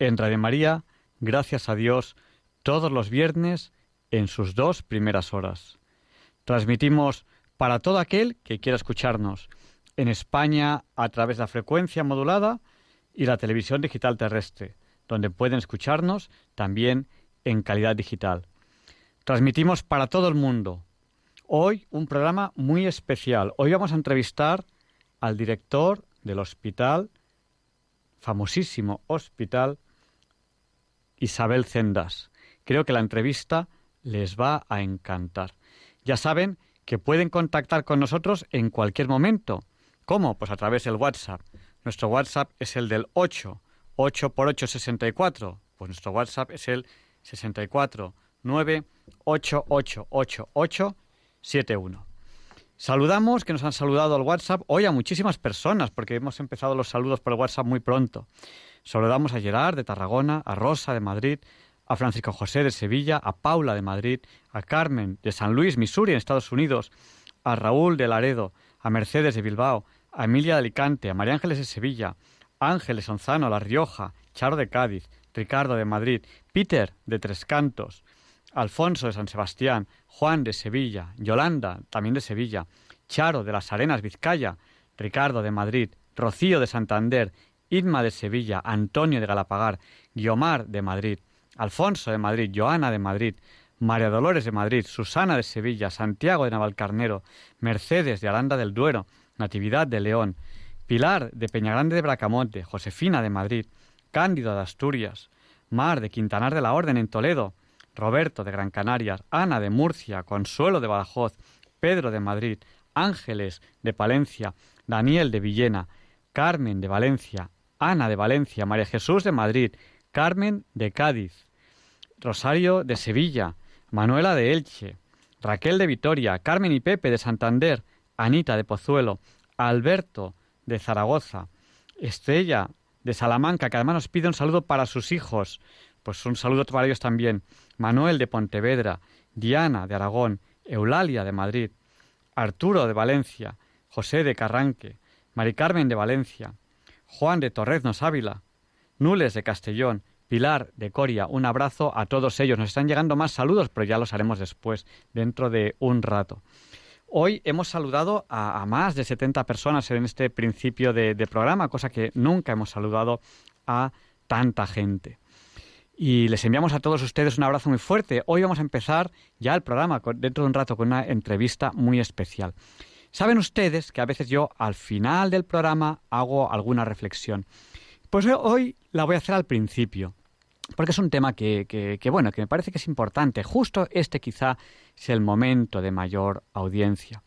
En Radio María, gracias a Dios, todos los viernes en sus dos primeras horas. Transmitimos para todo aquel que quiera escucharnos en España a través de la frecuencia modulada y la televisión digital terrestre, donde pueden escucharnos también en calidad digital. Transmitimos para todo el mundo. Hoy un programa muy especial. Hoy vamos a entrevistar al director del hospital, famosísimo hospital Isabel Cendas. Creo que la entrevista les va a encantar. Ya saben que pueden contactar con nosotros en cualquier momento. ¿Cómo? Pues a través del WhatsApp. Nuestro WhatsApp es el del 8, 8 por 8, 64. Pues nuestro WhatsApp es el 64 9 888871. Saludamos, que nos han saludado al WhatsApp hoy a muchísimas personas, porque hemos empezado los saludos por el WhatsApp muy pronto. Saludamos a Gerard de Tarragona, a Rosa de Madrid, a Francisco José de Sevilla, a Paula de Madrid, a Carmen de San Luis, Missouri, en Estados Unidos, a Raúl de Laredo, a Mercedes de Bilbao, a Emilia de Alicante, a María Ángeles de Sevilla, Ángeles Onzano, La Rioja, Charo de Cádiz, Ricardo de Madrid, Peter de Tres Cantos, Alfonso de San Sebastián, Juan de Sevilla, Yolanda, también de Sevilla, Charo de las Arenas, Vizcaya, Ricardo de Madrid, Rocío de Santander, Irma de Sevilla, Antonio de Galapagar, Guiomar de Madrid, Alfonso de Madrid, Joana de Madrid, María Dolores de Madrid, Susana de Sevilla, Santiago de Navalcarnero, Mercedes de Aranda del Duero, Natividad de León, Pilar de Peñagrande de Bracamonte, Josefina de Madrid, Cándido de Asturias, Mar de Quintanar de la Orden en Toledo, Roberto de Gran Canaria, Ana de Murcia, Consuelo de Badajoz, Pedro de Madrid, Ángeles de Palencia, Daniel de Villena, Carmen de Valencia, Ana de Valencia, María Jesús de Madrid, Carmen de Cádiz, Rosario de Sevilla, Manuela de Elche, Raquel de Vitoria, Carmen y Pepe de Santander, Anita de Pozuelo, Alberto de Zaragoza, Estrella de Salamanca, que además nos pide un saludo para sus hijos, pues un saludo para ellos también. Manuel de Pontevedra, Diana de Aragón, Eulalia de Madrid, Arturo de Valencia, José de Carranque, Mari Carmen de Valencia, Juan de Torreznos Ávila, Nules de Castellón, Pilar de Coria, un abrazo a todos ellos. Nos están llegando más saludos, pero ya los haremos después, dentro de un rato. Hoy hemos saludado a, más de 70 personas en este principio de programa, cosa que nunca hemos saludado a tanta gente y les enviamos a todos ustedes un abrazo muy fuerte. Hoy vamos a empezar ya el programa dentro de un rato con una entrevista muy especial. Saben ustedes que a veces yo al final del programa hago alguna reflexión. Pues hoy la voy a hacer al principio, porque es un tema que, que, bueno, que me parece que es importante. Justo este quizá es el momento de mayor audiencia.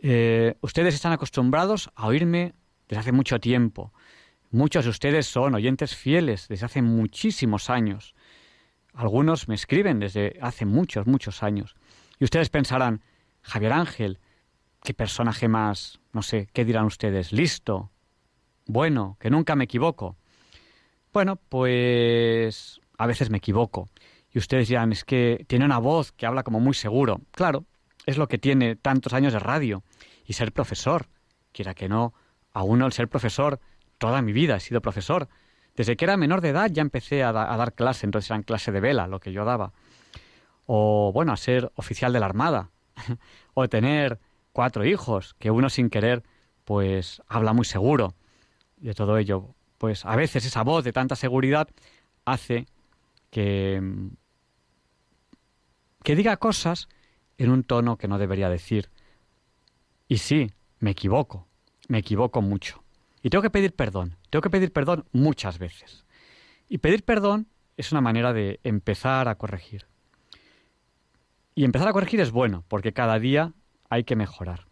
Eh, ustedes están acostumbrados a oírme desde hace mucho tiempo. Muchos de ustedes son oyentes fieles desde hace muchísimos años. Algunos me escriben desde hace muchos, muchos años. Y ustedes pensarán, Javier Ángel, qué personaje más, no sé, ¿qué dirán ustedes? Listo, bueno, que nunca me equivoco. Bueno, pues a veces me equivoco. Y ustedes dirán, es que tiene una voz que habla como muy seguro. Claro, es lo que tiene tantos años de radio y ser profesor. Quiera que no, a uno el ser profesor toda mi vida he sido profesor. Desde que era menor de edad ya empecé a, dar clase, entonces en clase de vela, lo que yo daba. O, bueno, a ser oficial de la Armada. o tener cuatro hijos, que uno sin querer, pues habla muy seguro de todo ello. Pues a veces esa voz de tanta seguridad hace que, que diga cosas en un tono que no debería decir. Y sí, me equivoco, me equivoco mucho. Y tengo que pedir perdón, tengo que pedir perdón muchas veces. Y pedir perdón es una manera de empezar a corregir. Y empezar a corregir es bueno, porque cada día hay que mejorar.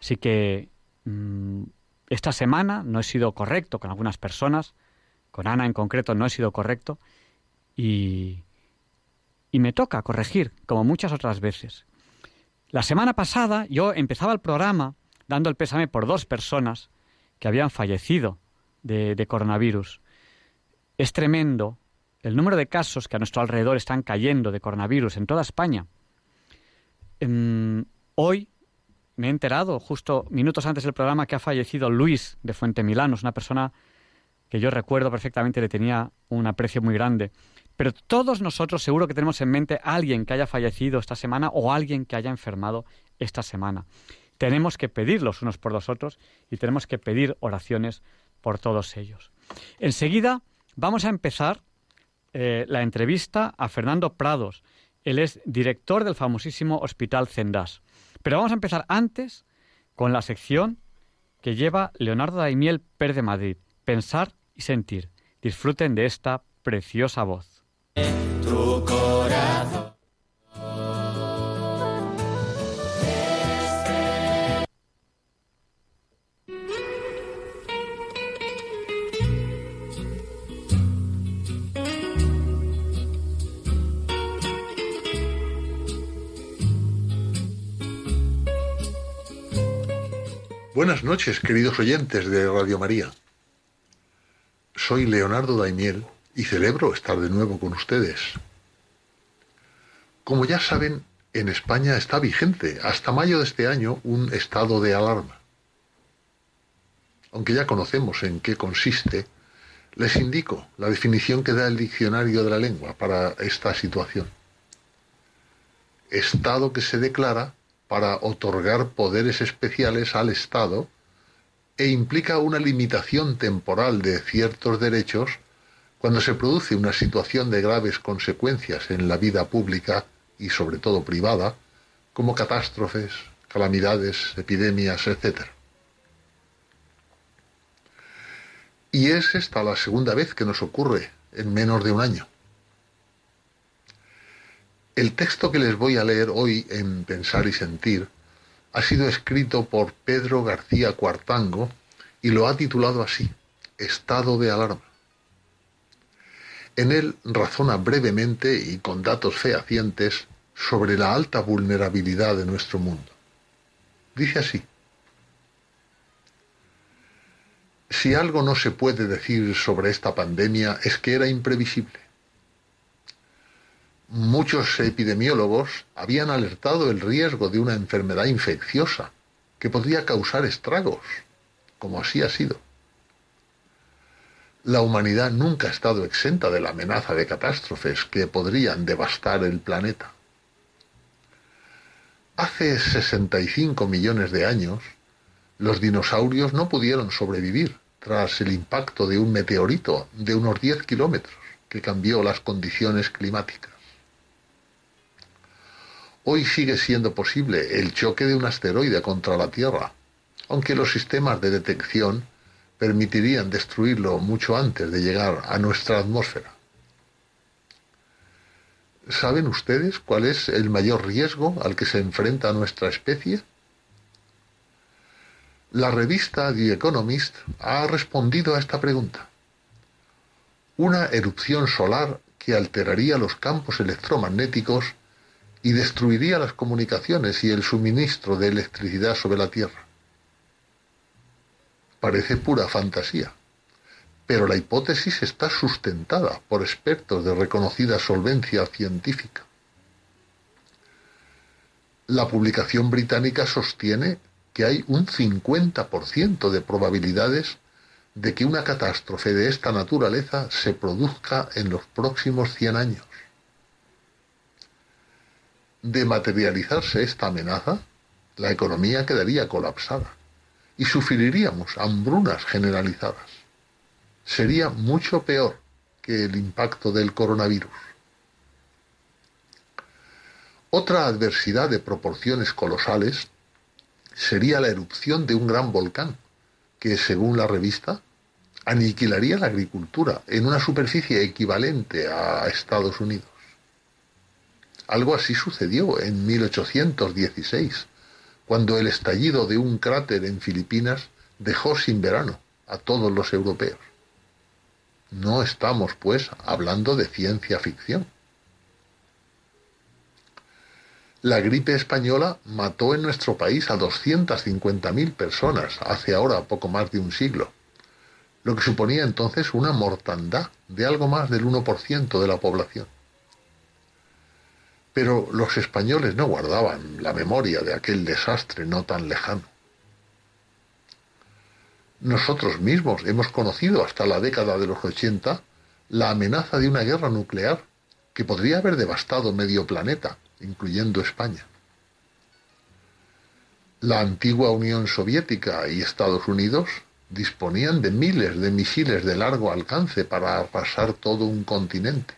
Así que mm, esta semana no he sido correcto con algunas personas, con Ana en concreto no he sido correcto y, y me toca corregir, como muchas otras veces. La semana pasada yo empezaba el programa dando el pésame por dos personas que habían fallecido de, coronavirus. Es tremendo el número de casos que a nuestro alrededor están cayendo de coronavirus en toda España. Em, hoy me he enterado, justo minutos antes del programa, que ha fallecido Luis de Fuente Milanos, una persona que yo recuerdo perfectamente, le tenía un aprecio muy grande. Pero todos nosotros seguro que tenemos en mente a alguien que haya fallecido esta semana o alguien que haya enfermado esta semana. Tenemos que pedir los unos por los otros y tenemos que pedir oraciones por todos ellos. Enseguida vamos a empezar eh, la entrevista a Fernando Prados. Él es director del famosísimo Hospital Cendas. Pero vamos a empezar antes con la sección que lleva Leonardo Daimiel Per de Madrid, Pensar y Sentir. Disfruten de esta preciosa voz. Buenas noches, queridos oyentes de Radio María. Soy Leonardo Daimiel y celebro estar de nuevo con ustedes. Como ya saben, en España está vigente hasta mayo de este año un estado de alarma. Aunque ya conocemos en qué consiste, les indico la definición que da el diccionario de la lengua para esta situación. Estado que se declara para otorgar poderes especiales al Estado e implica una limitación temporal de ciertos derechos cuando se produce una situación de graves consecuencias en la vida pública y sobre todo privada, como catástrofes, calamidades, epidemias, etc. Y es esta la segunda vez que nos ocurre en menos de un año. El texto que les voy a leer hoy en Pensar y Sentir ha sido escrito por Pedro García Cuartango y lo ha titulado así, Estado de Alarma. En él razona brevemente y con datos fehacientes sobre la alta vulnerabilidad de nuestro mundo. Dice así, si algo no se puede decir sobre esta pandemia es que era imprevisible muchos epidemiólogos habían alertado el riesgo de una enfermedad infecciosa que podría causar estragos, como así ha sido. La humanidad nunca ha estado exenta de la amenaza de catástrofes que podrían devastar el planeta. Hace 65 millones de años, los dinosaurios no pudieron sobrevivir tras el impacto de un meteorito de unos 10 kilómetros que cambió las condiciones climáticas. Hoy sigue siendo posible el choque de un asteroide contra la Tierra, aunque los sistemas de detección permitirían destruirlo mucho antes de llegar a nuestra atmósfera. ¿Saben ustedes cuál es el mayor riesgo al que se enfrenta nuestra especie? La revista The Economist ha respondido a esta pregunta. Una erupción solar que alteraría los campos electromagnéticos y destruiría las comunicaciones y el suministro de electricidad sobre la Tierra. Parece pura fantasía, pero la hipótesis está sustentada por expertos de reconocida solvencia científica. La publicación británica sostiene que hay un 50% de probabilidades de que una catástrofe de esta naturaleza se produzca en los próximos 100 años. De materializarse esta amenaza, la economía quedaría colapsada y sufriríamos hambrunas generalizadas. Sería mucho peor que el impacto del coronavirus. Otra adversidad de proporciones colosales sería la erupción de un gran volcán, que según la revista aniquilaría la agricultura en una superficie equivalente a Estados Unidos. Algo así sucedió en 1816, cuando el estallido de un cráter en Filipinas dejó sin verano a todos los europeos. No estamos, pues, hablando de ciencia ficción. La gripe española mató en nuestro país a 250.000 personas hace ahora poco más de un siglo, lo que suponía entonces una mortandad de algo más del 1% de la población. Pero los españoles no guardaban la memoria de aquel desastre no tan lejano. Nosotros mismos hemos conocido hasta la década de los 80 la amenaza de una guerra nuclear que podría haber devastado medio planeta incluyendo España. La antigua Unión Soviética y Estados Unidos disponían de miles de misiles de largo alcance para arrasar todo un continente.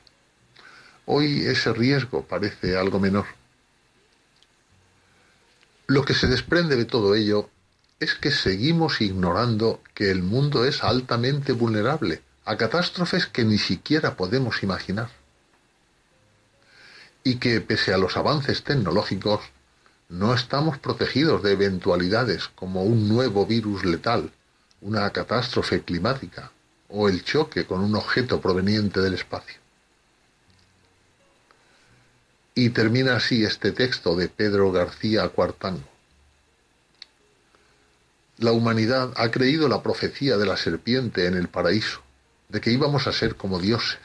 Hoy ese riesgo parece algo menor. Lo que se desprende de todo ello es que seguimos ignorando que el mundo es altamente vulnerable a catástrofes que ni siquiera podemos imaginar y que, pese a los avances tecnológicos, no estamos protegidos de eventualidades como un nuevo virus letal, una catástrofe climática o el choque con un objeto proveniente del espacio. Y termina así este texto de Pedro García Cuartango. La humanidad ha creído la profecía de la serpiente en el paraíso, de que íbamos a ser como dioses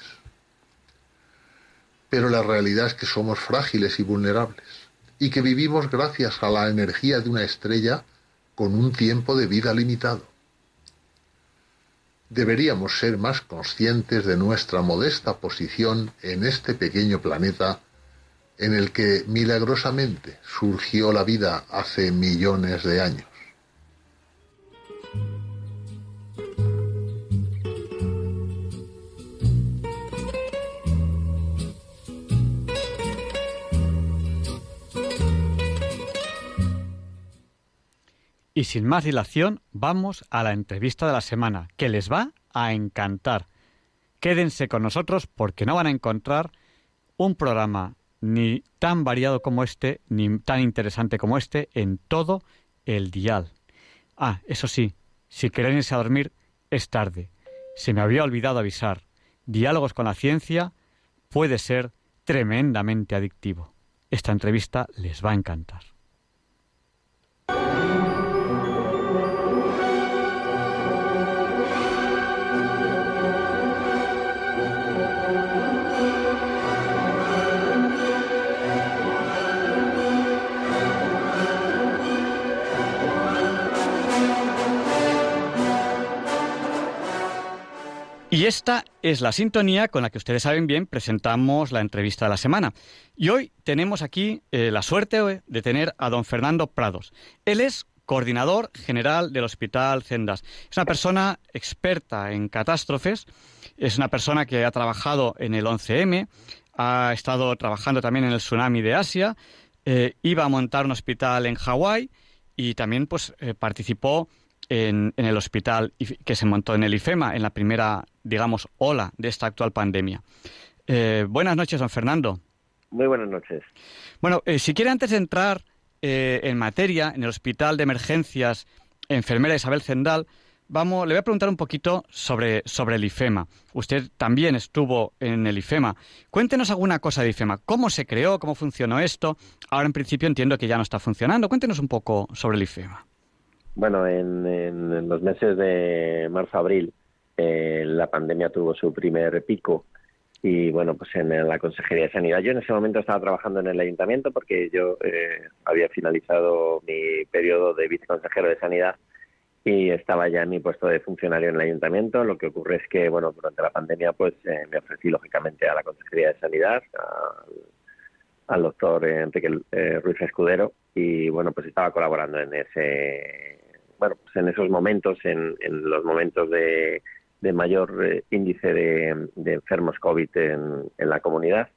pero la realidad es que somos frágiles y vulnerables, y que vivimos gracias a la energía de una estrella con un tiempo de vida limitado. Deberíamos ser más conscientes de nuestra modesta posición en este pequeño planeta en el que milagrosamente surgió la vida hace millones de años. Y sin más dilación, vamos a la entrevista de la semana, que les va a encantar. Quédense con nosotros porque no van a encontrar un programa ni tan variado como este, ni tan interesante como este, en todo el dial. Ah, eso sí, si quieren irse a dormir, es tarde. Se me había olvidado avisar. Diálogos con la ciencia puede ser tremendamente adictivo. Esta entrevista les va a encantar. Y esta es la sintonía con la que ustedes saben bien presentamos la entrevista de la semana. Y hoy tenemos aquí eh, la suerte de tener a don Fernando Prados. Él es coordinador general del Hospital Cendas. Es una persona experta en catástrofes, es una persona que ha trabajado en el 11M, ha estado trabajando también en el tsunami de Asia, eh, iba a montar un hospital en Hawái y también pues, eh, participó en, el hospital que se montó en el IFEMA, en la primera, digamos, ola de esta actual pandemia. Eh, buenas noches, don Fernando. Muy buenas noches. Bueno, eh, si quiere antes de entrar eh, en materia, en el Hospital de Emergencias Enfermera Isabel Zendal, vamos, le voy a preguntar un poquito sobre, sobre el IFEMA. Usted también estuvo en el IFEMA. Cuéntenos alguna cosa de IFEMA. ¿Cómo se creó? ¿Cómo funcionó esto? Ahora, en principio, entiendo que ya no está funcionando. Cuéntenos un poco sobre el IFEMA. Bueno, en, los meses de marzo-abril eh, la pandemia tuvo su primer pico y bueno, pues en la Consejería de Sanidad. Yo en ese momento estaba trabajando en el ayuntamiento porque yo eh, había finalizado mi periodo de viceconsejero de Sanidad y estaba ya en mi puesto de funcionario en el ayuntamiento. Lo que ocurre es que, bueno, durante la pandemia pues eh, me ofrecí lógicamente a la Consejería de Sanidad, al, doctor Enrique Ruiz Escudero y bueno, pues estaba colaborando en ese bueno, pues en esos momentos, en, los momentos de, mayor eh, índice de, enfermos COVID en, la comunidad.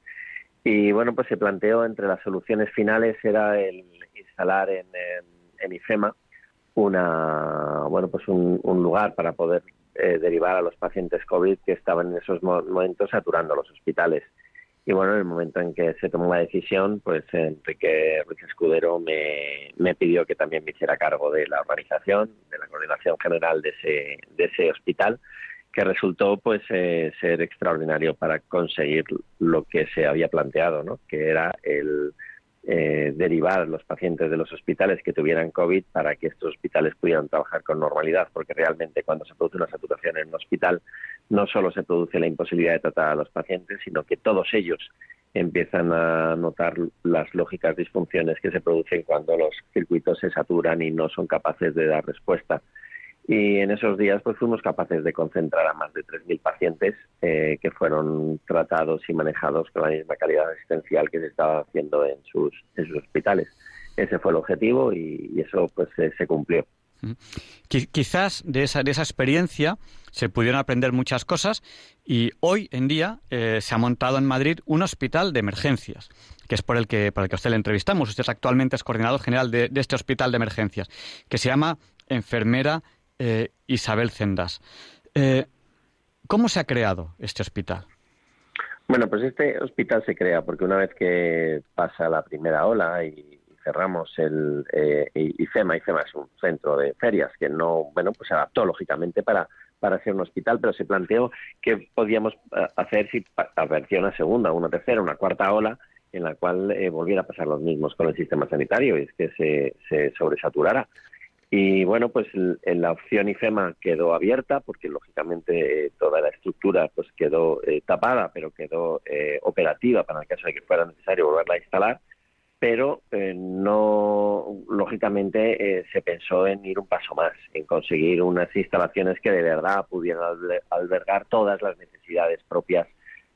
Y bueno, pues se planteó entre las soluciones finales era el instalar en, IFEMA una, bueno, pues un, lugar para poder eh, derivar a los pacientes COVID que estaban en esos momentos saturando los hospitales. Y bueno, en el momento en que se tomó la decisión, pues Enrique Ruiz Escudero me, me pidió que también me hiciera cargo de la organización, de la coordinación general de ese, de ese hospital, que resultó pues eh, ser extraordinario para conseguir lo que se había planteado, ¿no? que era el eh, derivar los pacientes de los hospitales que tuvieran COVID para que estos hospitales pudieran trabajar con normalidad, porque realmente cuando se produce una saturación en un hospital no solo se produce la imposibilidad de tratar a los pacientes, sino que todos ellos empiezan a notar las lógicas disfunciones que se producen cuando los circuitos se saturan y no son capaces de dar respuesta. Y en esos días pues fuimos capaces de concentrar a más de 3.000 pacientes eh, que fueron tratados y manejados con la misma calidad asistencial que se estaba haciendo en sus, en sus hospitales. Ese fue el objetivo y, eso pues se cumplió. Quizás de esa, de esa experiencia se pudieron aprender muchas cosas y hoy en día eh, se ha montado en Madrid un hospital de emergencias, que es por el que, por el que usted le entrevistamos. Usted actualmente es coordinador general de, este hospital de emergencias, que se llama Enfermera eh, Isabel Cendas. Eh, ¿Cómo se ha creado este hospital? Bueno, pues este hospital se crea porque una vez que pasa la primera ola y cerramos el eh, IFEMA, IFEMA es un centro de ferias que no, bueno, pues se adaptó lógicamente para para ser un hospital, pero se planteó que podíamos eh, hacer si aparecía una segunda, una tercera, una cuarta ola en la cual volviera a pasar los mismos con el sistema sanitario y es que se, se sobresaturara. Y bueno, pues la opción IFEMA quedó abierta porque lógicamente eh, toda la estructura pues quedó eh, tapada, pero quedó eh, operativa para el caso de que fuera necesario volverla a instalar. Pero no, lógicamente, se pensó en ir un paso más, en conseguir unas instalaciones que de verdad pudieran albergar todas las necesidades propias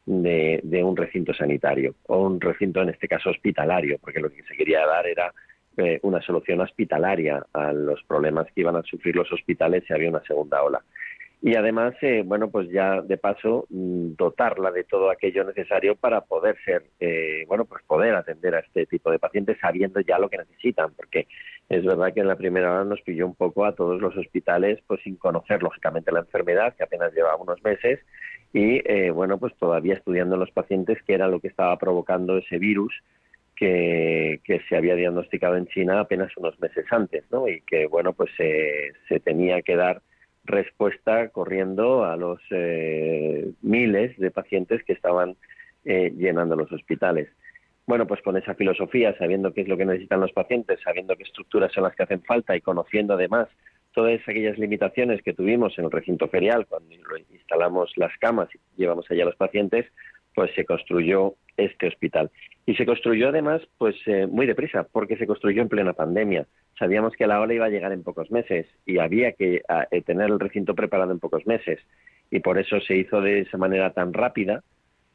de, de un recinto sanitario o un recinto, en este caso, hospitalario, porque lo que se quería dar era eh, una solución hospitalaria a los problemas que iban a sufrir los hospitales si había una segunda ola. Y además, eh, bueno, pues ya de paso mm, dotarla de todo aquello necesario para poder ser, eh, bueno, pues poder atender a este tipo de pacientes sabiendo ya lo que necesitan, porque es verdad que en la primera hora nos pilló un poco a todos los hospitales, pues sin conocer lógicamente la enfermedad, que apenas lleva unos meses, y bueno, pues todavía estudiando los pacientes qué era lo que estaba provocando ese virus que, se había diagnosticado en China apenas unos meses antes, ¿no? Y que, bueno, pues se tenía que dar respuesta corriendo a los eh, miles de pacientes que estaban eh, llenando los hospitales. Bueno, pues con esa filosofía, sabiendo qué es lo que necesitan los pacientes, sabiendo qué estructuras son las que hacen falta y conociendo además todas aquellas limitaciones que tuvimos en el recinto ferial cuando instalamos las camas y llevamos allá a los pacientes, pues se construyó este hospital. Y se construyó además pues eh, muy deprisa, porque se construyó en plena pandemia. Sabíamos que la ola iba a llegar en pocos meses y había que eh, tener el recinto preparado en pocos meses. Y por eso se hizo de esa manera tan rápida,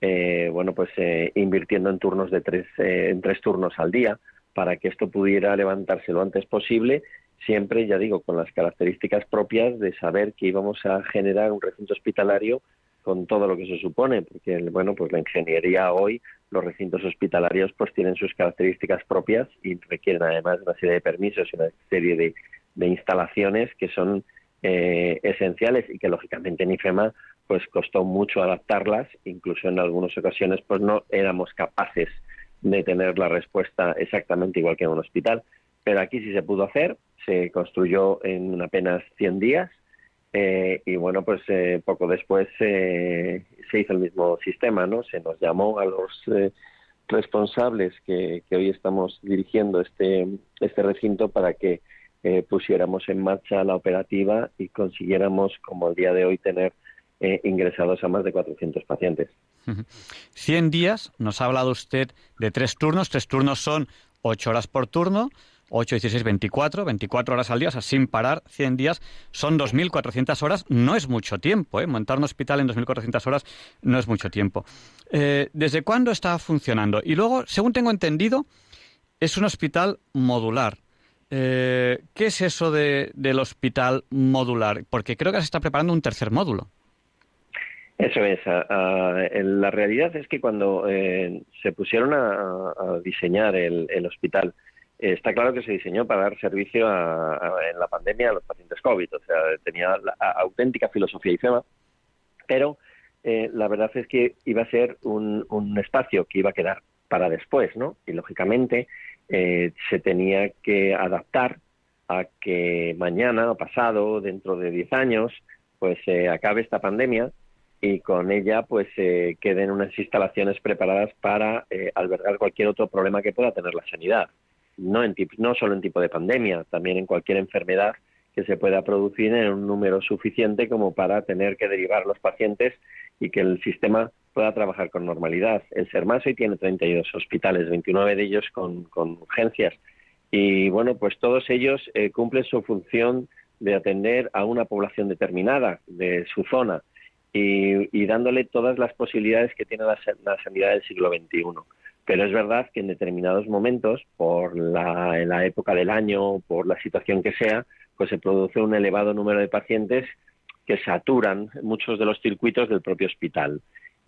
eh, bueno, pues invirtiendo en turnos de tres, en tres turnos al día, para que esto pudiera levantarse lo antes posible, siempre, ya digo, con las características propias de saber que íbamos a generar un recinto hospitalario con todo lo que se supone, porque bueno, pues la ingeniería hoy, los recintos hospitalarios pues tienen sus características propias y requieren además una serie de permisos y una serie de, instalaciones que son eh, esenciales y que lógicamente en IFEMA pues costó mucho adaptarlas, incluso en algunas ocasiones pues no éramos capaces de tener la respuesta exactamente igual que en un hospital, pero aquí sí se pudo hacer, se construyó en apenas 100 días eh, y bueno, pues eh, poco después se hizo el mismo sistema, ¿no? Se nos llamó a los eh, responsables que, hoy estamos dirigiendo este, este recinto para que pusiéramos en marcha la operativa y consiguiéramos, como el día de hoy, tener ingresados a más de 400 pacientes. 100 días, nos ha hablado usted de tres turnos. Tres turnos son ocho horas por turno. 8, 16, 24, 24 horas al día, o sea, sin parar, 100 días, son 2.400 horas, no es mucho tiempo, ¿eh? Montar un hospital en 2.400 horas no es mucho tiempo. Eh, ¿Desde cuándo está funcionando? Y luego, según tengo entendido, es un hospital modular. Eh, ¿Qué es eso de, del hospital modular? Porque creo que se está preparando un tercer módulo. Eso es. la realidad es que cuando se pusieron a, diseñar el hospital, está claro que se diseñó para dar servicio en la pandemia a los pacientes COVID, o sea, tenía la auténtica filosofía IFEMA, pero eh, la verdad es que iba a ser un, espacio que iba a quedar para después, ¿no? Y lógicamente eh, se tenía que adaptar a que mañana o pasado, dentro de 10 años, pues eh, acabe esta pandemia y con ella pues eh, queden unas instalaciones preparadas para eh, albergar cualquier otro problema que pueda tener la sanidad. No, en no solo en tipo de pandemia, también en cualquier enfermedad que se pueda producir en un número suficiente como para tener que derivar los pacientes y que el sistema pueda trabajar con normalidad. El SERMAS hoy tiene 32 hospitales, 29 de ellos con, con urgencias. Y bueno, pues todos ellos eh, cumplen su función de atender a una población determinada de su zona y, dándole todas las posibilidades que tiene la, sanidad del siglo XXI. Pero es verdad que en determinados momentos, por la, época del año, por la situación que sea, pues se produce un elevado número de pacientes que saturan muchos de los circuitos del propio hospital.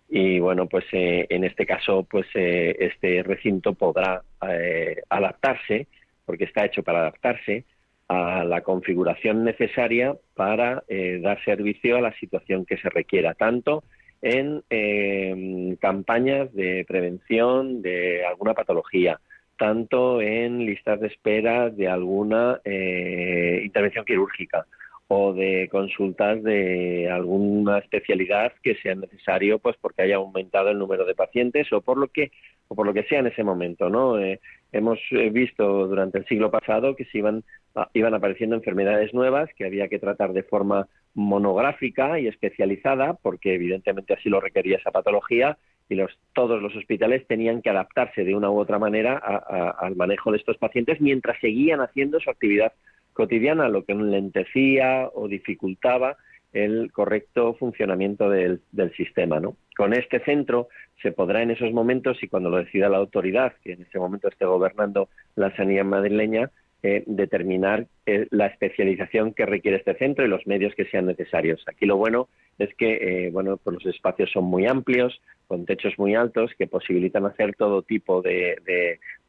Y bueno, pues eh, en este caso, pues eh, este recinto podrá eh, adaptarse, porque está hecho para adaptarse a la configuración necesaria para dar servicio a la situación que se requiera, tanto en campañas de prevención de alguna patología, tanto en listas de espera de alguna intervención quirúrgica, o de consultas de alguna especialidad que sea necesario pues porque haya aumentado el número de pacientes o por lo que o por lo que sea en ese momento no eh, hemos eh, visto durante el siglo pasado que se iban apareciendo enfermedades nuevas que había que tratar de forma monográfica y especializada porque evidentemente así lo requería esa patología y los, todos los hospitales tenían que adaptarse de una u otra manera al manejo de estos pacientes mientras seguían haciendo su actividad cotidiana, lo que lentecía o dificultaba el correcto funcionamiento del, sistema. ¿no? Con este centro se podrá en esos momentos, y cuando lo decida la autoridad, que en ese momento esté gobernando la sanidad madrileña, eh, determinar eh, la especialización que requiere este centro y los medios que sean necesarios. Aquí lo bueno es que eh, bueno, pues los espacios son muy amplios, con techos muy altos, que posibilitan hacer todo tipo de,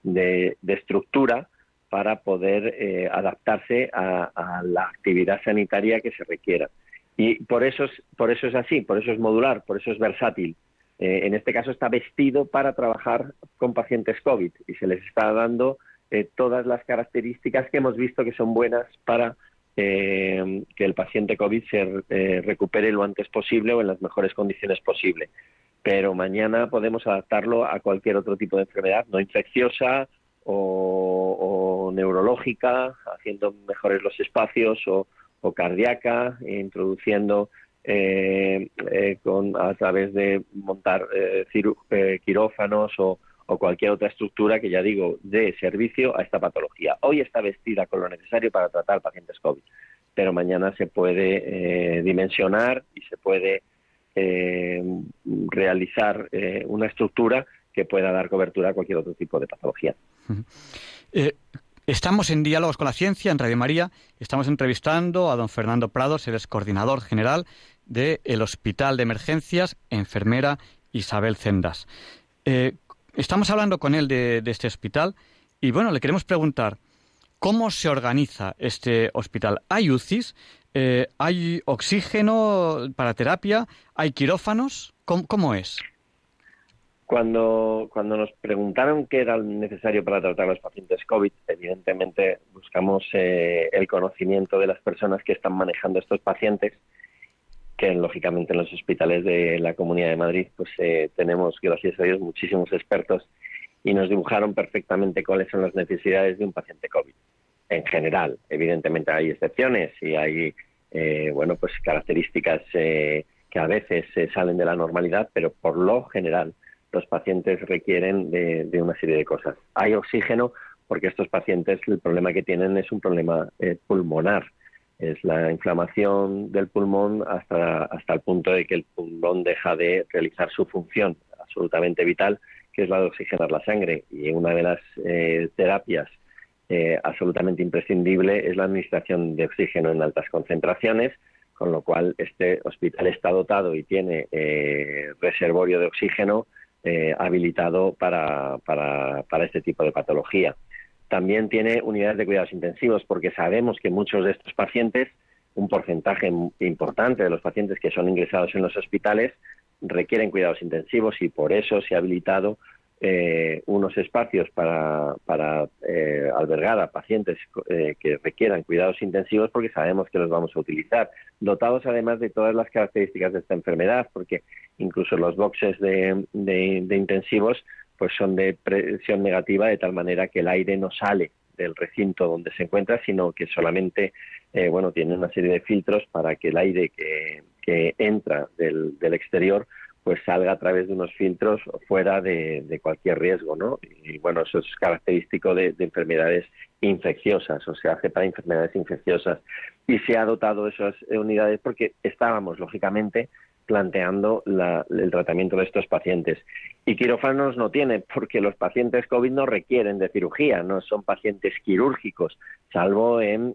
de estructura para poder eh, adaptarse a, la actividad sanitaria que se requiera. Y por eso, es, por eso es así, por eso es modular, por eso es versátil. Eh, en este caso está vestido para trabajar con pacientes COVID y se les está dando eh, todas las características que hemos visto que son buenas para que el paciente COVID se recupere lo antes posible o en las mejores condiciones posible. Pero mañana podemos adaptarlo a cualquier otro tipo de enfermedad no infecciosa o, neurológica, haciendo mejores los espacios, o, cardíaca, introduciendo eh, eh, con, a través de montar eh, quirófanos o, cualquier otra estructura que ya digo de servicio a esta patología. Hoy está vestida con lo necesario para tratar pacientes COVID, pero mañana se puede dimensionar y se puede realizar una estructura que pueda dar cobertura a cualquier otro tipo de patología. Estamos en diálogos con la ciencia en Radio María. Estamos entrevistando a don Fernando Prados, el es coordinador general del Hospital de Emergencias, enfermera Isabel Cendas. Eh, estamos hablando con él de, este hospital y bueno, le queremos preguntar cómo se organiza este hospital. ¿Hay UCIs? Eh, ¿Hay oxígeno para terapia? ¿Hay quirófanos? cómo es? Cuando, cuando nos preguntaron qué era necesario para tratar a los pacientes COVID, evidentemente buscamos eh, el conocimiento de las personas que están manejando estos pacientes, que lógicamente en los hospitales de la Comunidad de Madrid pues eh, tenemos, gracias a Dios, muchísimos expertos y nos dibujaron perfectamente cuáles son las necesidades de un paciente COVID. En general, evidentemente hay excepciones y hay eh, bueno pues características que a veces salen de la normalidad, pero por lo general los pacientes requieren de, una serie de cosas. Hay oxígeno porque estos pacientes el problema que tienen es un problema eh, pulmonar. Es la inflamación del pulmón hasta, hasta el punto de que el pulmón deja de realizar su función absolutamente vital, que es la de oxigenar la sangre. Y una de las eh, terapias eh, absolutamente imprescindible es la administración de oxígeno en altas concentraciones, con lo cual este hospital está dotado y tiene reservorio de oxígeno eh, habilitado para, para, para este tipo de patología. También tiene unidades de cuidados intensivos porque sabemos que muchos de estos pacientes, un porcentaje importante de los pacientes que son ingresados en los hospitales, requieren cuidados intensivos y por eso se ha habilitado eh, unos espacios para, para eh, albergar a pacientes eh, que requieran cuidados intensivos porque sabemos que los vamos a utilizar, dotados además de todas las características de esta enfermedad, porque incluso los boxes de, de, intensivos pues son de presión negativa de tal manera que el aire no sale del recinto donde se encuentra, sino que solamente bueno tiene una serie de filtros para que el aire que, que entra del, del exterior pues salga a través de unos filtros fuera de, cualquier riesgo, ¿no? Y bueno, eso es característico de, enfermedades infecciosas, o se hace para enfermedades infecciosas. Y se ha dotado esas unidades porque estábamos, lógicamente, planteando el tratamiento de estos pacientes. Y quirófanos no tiene, porque los pacientes COVID no requieren de cirugía, no son pacientes quirúrgicos, salvo en,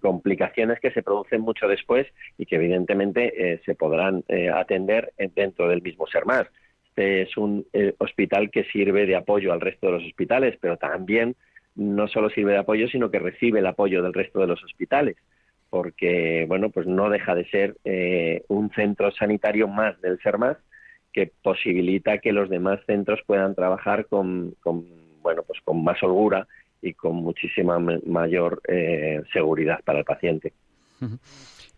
complicaciones que se producen mucho después y que evidentemente eh, se podrán eh, atender dentro del mismo SERMAS. Este es un eh, hospital que sirve de apoyo al resto de los hospitales, pero también no solo sirve de apoyo, sino que recibe el apoyo del resto de los hospitales porque bueno pues no deja de ser un centro sanitario más del SERMAS que posibilita que los demás centros puedan trabajar con, bueno pues con más holgura y con muchísima mayor eh, seguridad para el paciente.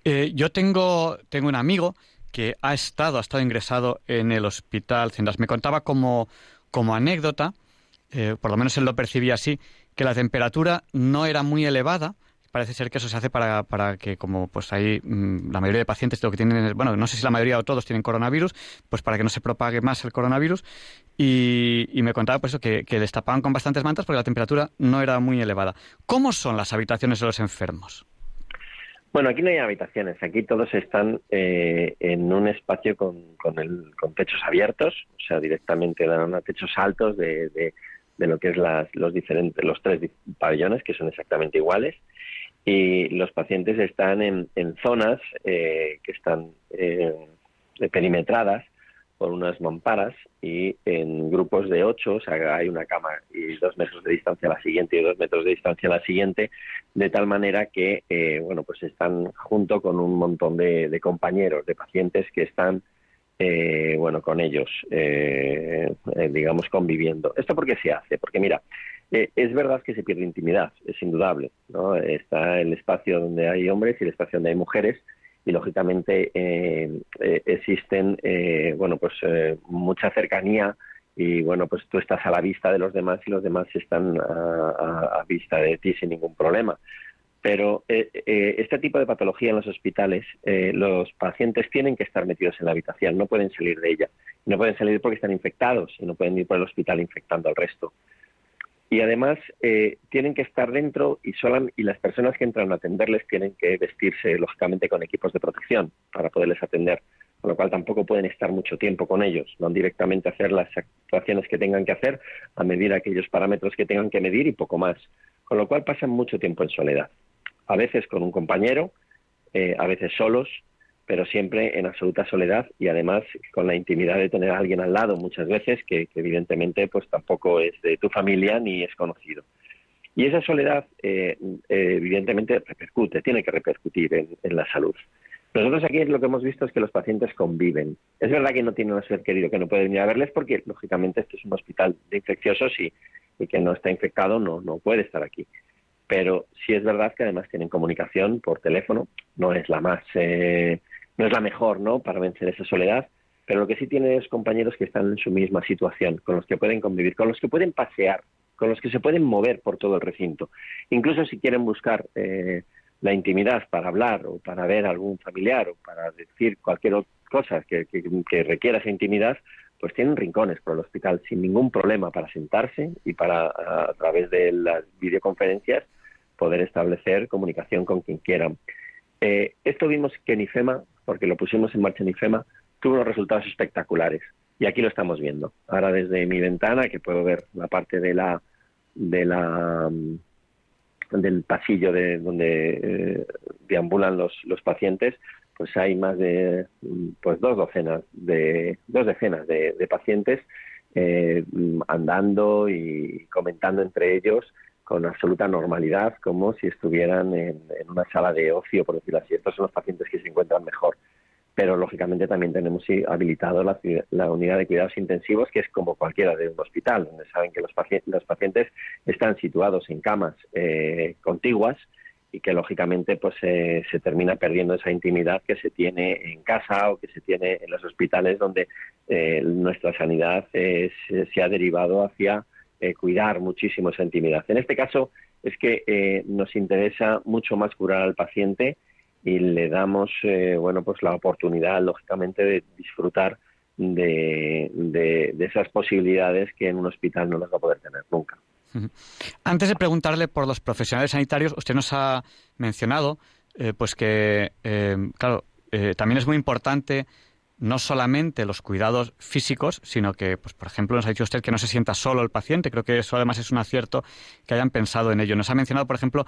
Eh, yo tengo tengo un amigo que ha estado ha estado ingresado en el hospital Me contaba como como anécdota, por lo menos él lo percibía así, que la temperatura no era muy elevada parece ser que eso se hace para, para que como pues hay mm, la mayoría de pacientes lo que tienen bueno no sé si la mayoría o todos tienen coronavirus pues para que no se propague más el coronavirus. Y, me contaba pues eso que, destapaban con bastantes mantas porque la temperatura no era muy elevada. Cómo son las habitaciones de los enfermos bueno, aquí no hay habitaciones, aquí todos están eh, en un espacio con, con techos abiertos, o sea, directamente dan a techos altos de, de, de lo que es las, los diferentes, los tres pabellones que son exactamente iguales y los pacientes están en, zonas eh, que están eh, perimetradas por unas mamparas y en grupos de ocho, o sea, hay una cama y dos metros de distancia a la siguiente y dos metros de distancia a la siguiente, de tal manera que, eh, bueno, pues están junto con un montón de, compañeros, de pacientes que están, eh, bueno, con ellos, eh, digamos, conviviendo. ¿Esto por qué se hace? Porque, mira, eh, es verdad que se pierde intimidad, es indudable. ¿no? Está el espacio donde hay hombres y el espacio donde hay mujeres y lógicamente eh, eh, existen bueno pues mucha cercanía y bueno pues tú estás a la vista de los demás y los demás están a, vista de ti sin ningún problema pero este tipo de patología en los hospitales los pacientes tienen que estar metidos en la habitación no pueden salir de ella no pueden salir porque están infectados y no pueden ir por el hospital infectando al resto y además eh, tienen que estar dentro y, y las personas que entran a atenderles tienen que vestirse lógicamente con equipos de protección para poderles atender, con lo cual tampoco pueden estar mucho tiempo con ellos, van directamente a hacer las actuaciones que tengan que hacer, a medir aquellos parámetros que tengan que medir y poco más, con lo cual pasan mucho tiempo en soledad, a veces con un compañero, eh, a veces solos, pero siempre en absoluta soledad y además con la intimidad de tener a alguien al lado muchas veces que, evidentemente pues tampoco es de tu familia ni es conocido. Y esa soledad eh, evidentemente repercute, tiene que repercutir en, la salud. Nosotros aquí lo que hemos visto es que los pacientes conviven. Es verdad que no tienen un ser querido que no puede venir a verles porque lógicamente este es un hospital de infecciosos y, y que no está infectado no, no puede estar aquí pero sí es verdad que además tienen comunicación por teléfono, no es la más eh, no es la mejor, ¿no? Para vencer esa soledad, pero lo que sí tiene es compañeros que están en su misma situación, con los que pueden convivir, con los que pueden pasear, con los que se pueden mover por todo el recinto. Incluso si quieren buscar eh, la intimidad para hablar o para ver a algún familiar o para decir cualquier cosa que, requiera esa intimidad, pues tienen rincones por el hospital sin ningún problema para sentarse y para, a través de las videoconferencias, poder establecer comunicación con quien quieran. Eh, esto vimos que en IFEMA, porque lo pusimos en marcha en IFEMA, tuvo unos resultados espectaculares. Y aquí lo estamos viendo. Ahora desde mi ventana, que puedo ver la parte de la, de la mm, del pasillo de donde eh, deambulan los, los pacientes, pues hay más de mm, pues dos docenas de dos decenas de, pacientes eh, mm, andando y comentando entre ellos con absoluta normalidad, como si estuvieran en, una sala de ocio, por decirlo así. Estos son los pacientes que se encuentran mejor. pero lógicamente también tenemos habilitado la, unidad de cuidados intensivos, que es como cualquiera de un hospital, donde saben que los, pacientes, están situados en camas eh, contiguas y que lógicamente pues se termina perdiendo esa intimidad que se tiene en casa o que se tiene en los hospitales donde eh, nuestra sanidad se ha derivado hacia eh, cuidar muchísimo esa intimidad. En este caso es que nos interesa mucho más curar al paciente y le damos eh, bueno pues la oportunidad lógicamente de disfrutar de, de, esas posibilidades que en un hospital no las va a poder tener nunca. Antes de preguntarle por los profesionales sanitarios, usted nos ha mencionado eh, pues que eh, claro también es muy importante no solamente los cuidados físicos, sino que, pues, por ejemplo, nos ha dicho usted que no se sienta solo el paciente. Creo que eso además es un acierto que hayan pensado en ello. Nos ha mencionado, por ejemplo,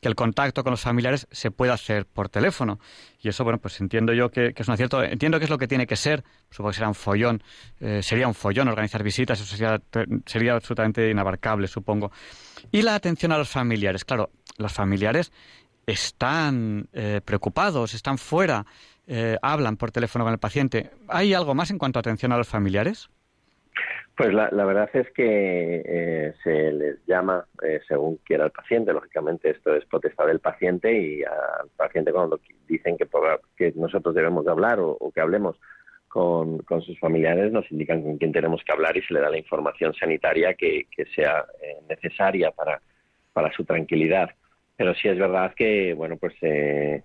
que el contacto con los familiares se puede hacer por teléfono. Y eso, bueno, pues entiendo yo que, es un acierto. Entiendo que es lo que tiene que ser. Supongo que será un follón. Eh, sería un follón organizar visitas. Eso sería, sería absolutamente inabarcable, supongo. Y la atención a los familiares. Claro, los familiares están eh, preocupados, están fuera, eh, hablan por teléfono con el paciente. ¿Hay algo más en cuanto a atención a los familiares? Pues la, verdad es que eh, se les llama eh, según quiera el paciente. Lógicamente esto es potestad del paciente y al paciente cuando dicen que, que nosotros debemos de hablar o, que hablemos con, sus familiares nos indican con quién tenemos que hablar y se le da la información sanitaria que, sea eh, necesaria para, para su tranquilidad. Pero sí es verdad que, bueno, pues en,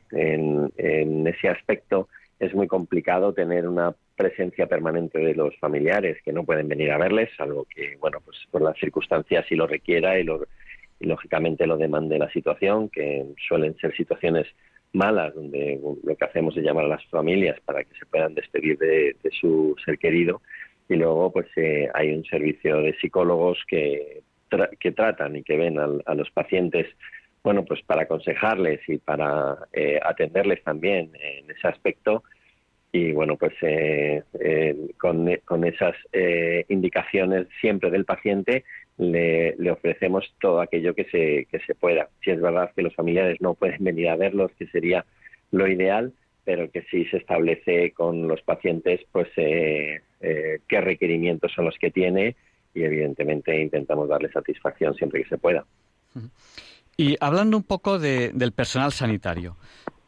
en ese aspecto es muy complicado tener una presencia permanente de los familiares que no pueden venir a verles, algo que, bueno, pues por las circunstancias sí lo requiera y, lo, lógicamente lo demande la situación, que suelen ser situaciones malas, donde lo que hacemos es llamar a las familias para que se puedan despedir de, su ser querido. Y luego, pues eh, hay un servicio de psicólogos que, que tratan y que ven a los pacientes bueno, pues para aconsejarles y para eh, atenderles también en ese aspecto. Y bueno, pues eh, eh, con, esas indicaciones siempre del paciente le, ofrecemos todo aquello que se, que se pueda. Si es verdad que los familiares no pueden venir a verlos, que sería lo ideal, pero que sí se establece con los pacientes pues qué requerimientos son los que tiene y evidentemente intentamos darle satisfacción siempre que se pueda. Y hablando un poco del personal sanitario,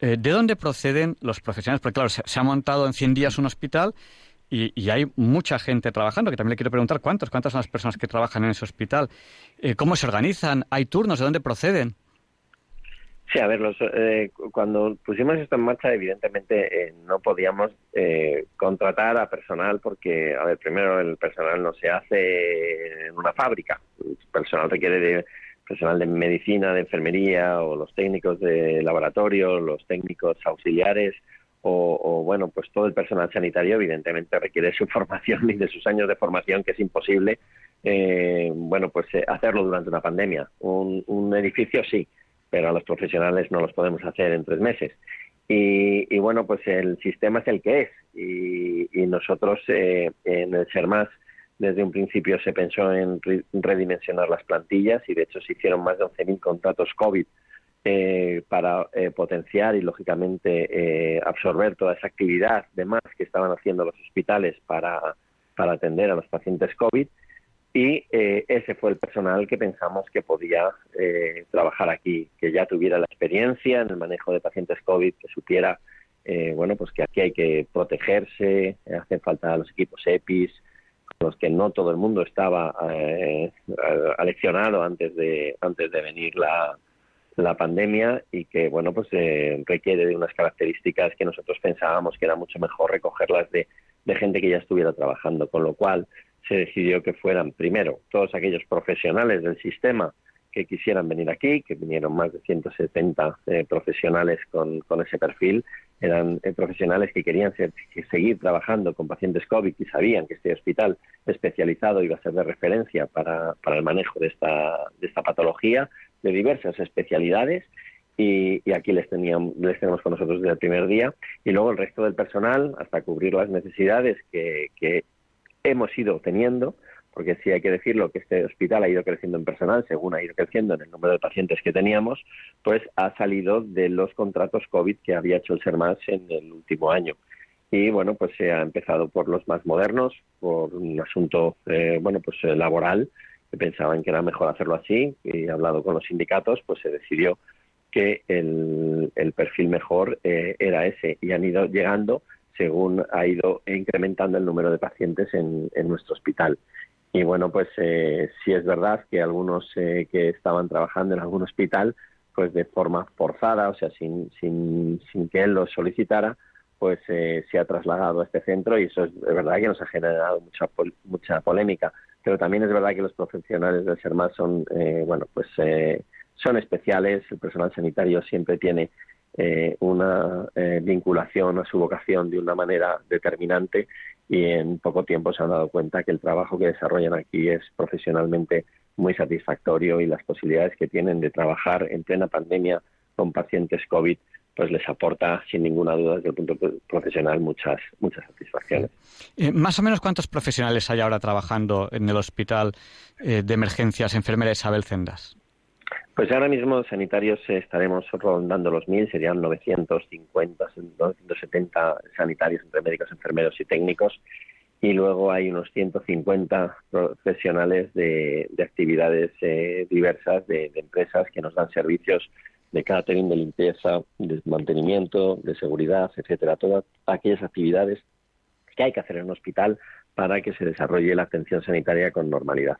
eh, ¿de dónde proceden los profesionales? Porque claro, se, ha montado en 100 días un hospital y, hay mucha gente trabajando, que también le quiero preguntar cuántos, cuántas son las personas que trabajan en ese hospital, eh, cómo se organizan, hay turnos, ¿de dónde proceden? Sí, a ver, eh, cuando pusimos esto en marcha, evidentemente no podíamos contratar a personal porque, a ver, primero el personal no se hace en una fábrica, el personal requiere de personal de medicina, de enfermería o los técnicos de laboratorio, los técnicos auxiliares o, bueno, pues todo el personal sanitario evidentemente requiere su formación y de sus años de formación que es imposible, eh, bueno, pues eh, hacerlo durante una pandemia. Un, edificio sí, pero a los profesionales no los podemos hacer en tres meses. Y, bueno, pues el sistema es el que es y, nosotros eh, en el ser más desde un principio se pensó en redimensionar las plantillas y de hecho se hicieron más de 11.000 contratos COVID eh, para eh, potenciar y lógicamente eh, absorber toda esa actividad de más que estaban haciendo los hospitales para, para atender a los pacientes COVID. Y ese fue el personal que pensamos que podía trabajar aquí, que ya tuviera la experiencia en el manejo de pacientes COVID, que supiera bueno pues que aquí hay que protegerse, hacen falta los equipos EPIs, los que no todo el mundo estaba eh, aleccionado antes de antes de venir la, la pandemia y que bueno pues eh, requiere de unas características que nosotros pensábamos que era mucho mejor recogerlas de, de gente que ya estuviera trabajando con lo cual se decidió que fueran primero todos aquellos profesionales del sistema que quisieran venir aquí, que vinieron más de 170 eh, profesionales con, con, ese perfil, eran eh, profesionales que querían seguir trabajando con pacientes COVID y sabían que este hospital especializado iba a ser de referencia para, para el manejo de esta, de esta patología, de diversas especialidades, y, y, aquí les, teníamos, les tenemos con nosotros desde el primer día, y luego el resto del personal hasta cubrir las necesidades que, que hemos ido teniendo porque sí hay que decirlo que este hospital ha ido creciendo en personal, según ha ido creciendo en el número de pacientes que teníamos, pues ha salido de los contratos COVID que había hecho el SERMAS en el último año. y bueno, pues se ha empezado por los más modernos, por un asunto, eh, bueno, pues eh, laboral, que pensaban que era mejor hacerlo así, y hablado con los sindicatos, pues se decidió que el, perfil mejor eh, era ese, y han ido llegando según ha ido incrementando el número de pacientes en, nuestro hospital. Y bueno, pues eh, sí es verdad que algunos que estaban trabajando en algún hospital, pues de forma forzada, o sea, sin, sin, sin que él lo solicitara, pues eh, se ha trasladado a este centro y eso es, verdad que nos ha generado mucha mucha polémica. Pero también es verdad que los profesionales del SERMAS son eh, bueno pues eh, son especiales el personal sanitario siempre tiene una vinculación a su vocación de una manera determinante y en poco tiempo se han dado cuenta que el trabajo que desarrollan aquí es profesionalmente muy satisfactorio y las posibilidades que tienen de trabajar en plena pandemia con pacientes COVID pues les aporta sin ninguna duda desde el punto profesional muchas muchas satisfacciones. Eh, más o menos cuántos profesionales hay ahora trabajando en el hospital eh, de emergencias enfermera Isabel Cendas. Pues ahora mismo sanitarios estaremos rondando los mil, serían 950, 970 sanitarios entre médicos, enfermeros y técnicos. Y luego hay unos 150 profesionales de, actividades eh, diversas, de, de, empresas que nos dan servicios de catering, de limpieza, de mantenimiento, de seguridad, etcétera, todas aquellas actividades que hay que hacer en un hospital para que se desarrolle la atención sanitaria con normalidad.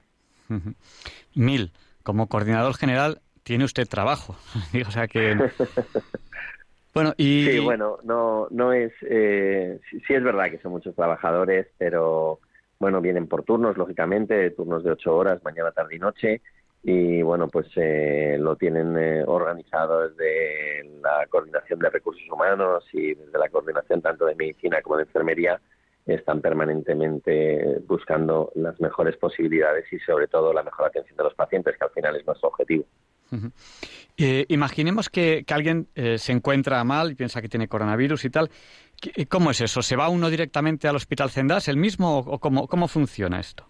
Mil, como coordinador general tiene usted trabajo, o sea que bueno y sí bueno no no es eh, sí, es verdad que son muchos trabajadores pero bueno vienen por turnos lógicamente turnos de ocho horas mañana tarde y noche y bueno, pues eh, lo tienen eh, organizado desde la coordinación de recursos humanos y desde la coordinación tanto de medicina como de enfermería están permanentemente buscando las mejores posibilidades y sobre todo la mejor atención de los pacientes, que al final es nuestro objetivo. Eh, imaginemos que, alguien se encuentra mal y piensa que tiene coronavirus y tal. ¿Cómo es eso? ¿Se va uno directamente al hospital Cendas, el mismo, o cómo, funciona esto?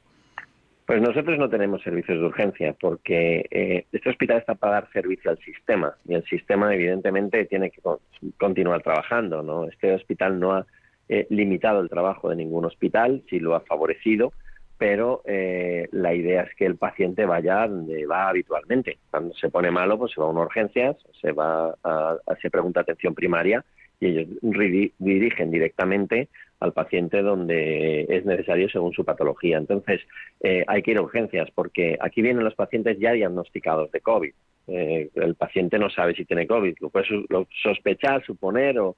Pues nosotros no tenemos servicios de urgencia porque eh, este hospital está para dar servicio al sistema y el sistema evidentemente tiene que continuar trabajando. ¿no? Este hospital no ha eh, limitado el trabajo de ningún hospital, sí lo ha favorecido, pero eh, la idea es que el paciente vaya donde va habitualmente. Cuando se pone malo, pues se va a una urgencias, se va a, se pregunta atención primaria y ellos dirigen directamente al paciente donde es necesario según su patología. Entonces, eh, hay que ir a urgencias porque aquí vienen los pacientes ya diagnosticados de COVID. Eh, el paciente no sabe si tiene COVID, lo puede sospechar, suponer o,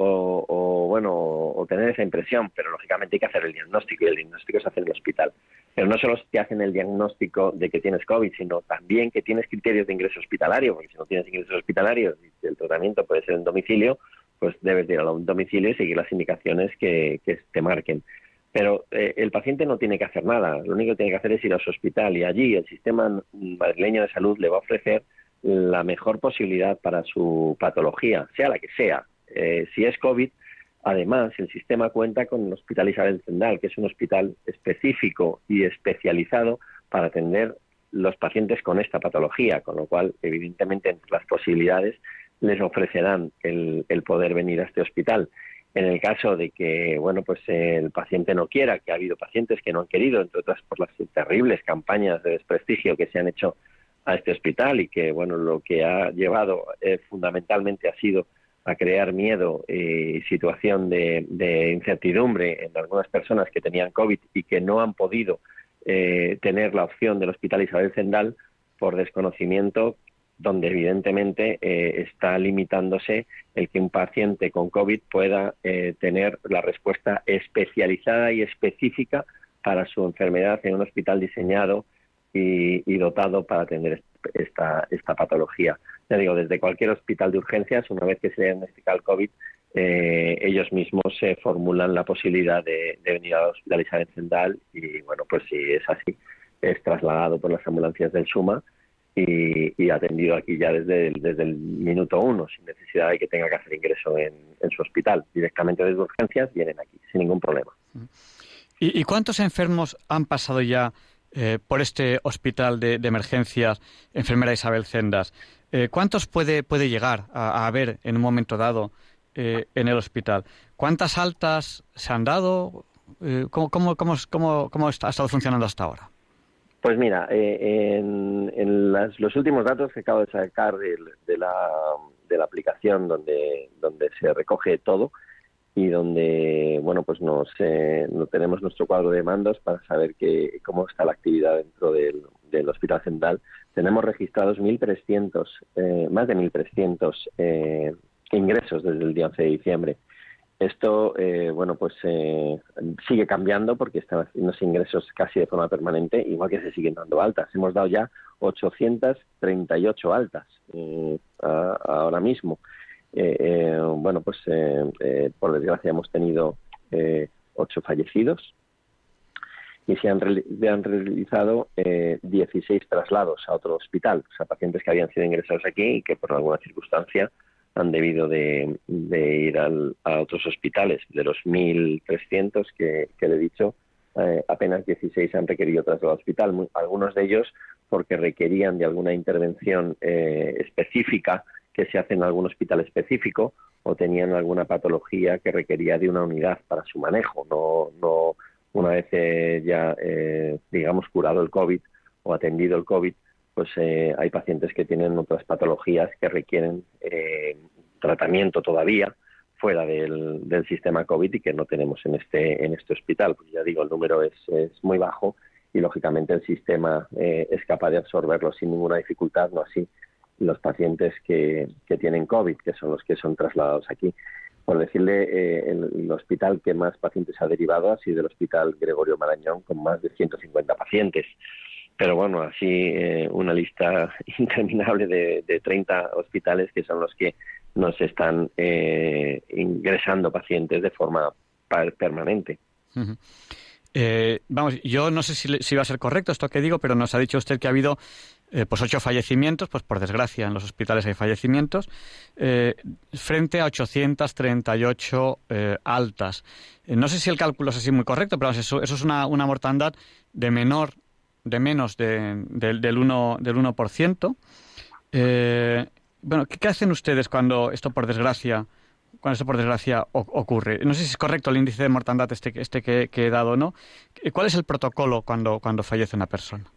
o, bueno o tener esa impresión, pero lógicamente hay que hacer el diagnóstico y el diagnóstico se hace en el hospital. Pero no solo te hacen el diagnóstico de que tienes COVID, sino también que tienes criterios de ingreso hospitalario, porque si no tienes ingresos hospitalarios y el tratamiento puede ser en domicilio, pues debes ir a un domicilio y seguir las indicaciones que, te marquen. Pero eh, el paciente no tiene que hacer nada, lo único que tiene que hacer es ir a su hospital y allí el sistema madrileño de salud le va a ofrecer la mejor posibilidad para su patología, sea la que sea. Eh, si es COVID, además el sistema cuenta con el Hospital Isabel Zendal, que es un hospital específico y especializado para atender los pacientes con esta patología, con lo cual, evidentemente, entre las posibilidades les ofrecerán el, poder venir a este hospital. En el caso de que, bueno, pues el paciente no quiera, que ha habido pacientes que no han querido, entre otras por las terribles campañas de desprestigio que se han hecho a este hospital y que, bueno, lo que ha llevado eh, fundamentalmente ha sido a crear miedo y situación de, incertidumbre en algunas personas que tenían COVID y que no han podido eh, tener la opción del Hospital Isabel Zendal por desconocimiento donde evidentemente eh, está limitándose el que un paciente con COVID pueda eh, tener la respuesta especializada y específica para su enfermedad en un hospital diseñado y, dotado para atender esta, esta patología. Ya digo, desde cualquier hospital de urgencias, una vez que se diagnostica el COVID, eh, ellos mismos se formulan la posibilidad de, venir a hospitalizar en Zendal y, bueno, pues si es así, es trasladado por las ambulancias del SUMA y, atendido aquí ya desde el, minuto uno, sin necesidad de que tenga que hacer ingreso en, su hospital. Directamente desde urgencias vienen aquí, sin ningún problema. ¿Y, cuántos enfermos han pasado ya eh, por este hospital de, emergencias, enfermera Isabel Cendas? Eh, ¿Cuántos puede, puede llegar a, haber en un momento dado en el hospital. ¿Cuántas altas se han dado? ¿Cómo, cómo, cómo, cómo, ha estado funcionando hasta ahora? Pues mira, en, los últimos datos que acabo de sacar de, la, de la aplicación donde, donde se recoge todo, y donde bueno pues nos eh, tenemos nuestro cuadro de mandos para saber que, cómo está la actividad dentro del, del Hospital Central tenemos registrados 1.300 eh, más de 1.300 eh, ingresos desde el día 11 de diciembre. Esto eh, bueno pues eh, sigue cambiando porque están haciendo ingresos casi de forma permanente igual que se siguen dando altas. Hemos dado ya 838 altas eh, ahora mismo. Eh, eh, bueno, pues eh, por desgracia hemos tenido ocho fallecidos y se han, realizado 16 traslados a otro hospital, o sea, pacientes que habían sido ingresados aquí y que por alguna circunstancia han debido de, ir a otros hospitales. De los 1.300 que, que le he dicho, apenas 16 han requerido traslado al hospital, algunos de ellos porque requerían de alguna intervención específica que se hace en algún hospital específico o tenían alguna patología que requería de una unidad para su manejo. No, no una vez eh, ya, eh, digamos, curado el COVID o atendido el COVID, pues eh, hay pacientes que tienen otras patologías que requieren tratamiento todavía fuera del, del, sistema COVID y que no tenemos en este, en este hospital. Pues ya digo, el número es, es muy bajo y lógicamente el sistema es capaz de absorberlo sin ninguna dificultad, no así los pacientes que, que tienen COVID, que son los que son trasladados aquí. Por decirle, eh, el, hospital que más pacientes ha derivado ha sido el Hospital Gregorio Marañón, con más de 150 pacientes. Pero bueno, así eh, una lista interminable de, de 30 hospitales que son los que nos están eh, ingresando pacientes de forma permanente. vamos, yo no sé si, si, va a ser correcto esto que digo, pero nos ha dicho usted que ha habido eh, pues ocho fallecimientos, pues por desgracia en los hospitales hay fallecimientos, eh, frente a 838 eh, altas. no sé si el cálculo es así muy correcto, pero eso, es una, una, mortandad de menor, de menos de, del 1%. Del 1%. bueno, ¿qué, hacen ustedes cuando esto por desgracia cuando esto por desgracia ocurre. No sé si es correcto el índice de mortandad este, este que, que he dado o no. ¿Cuál es el protocolo cuando, cuando fallece una persona?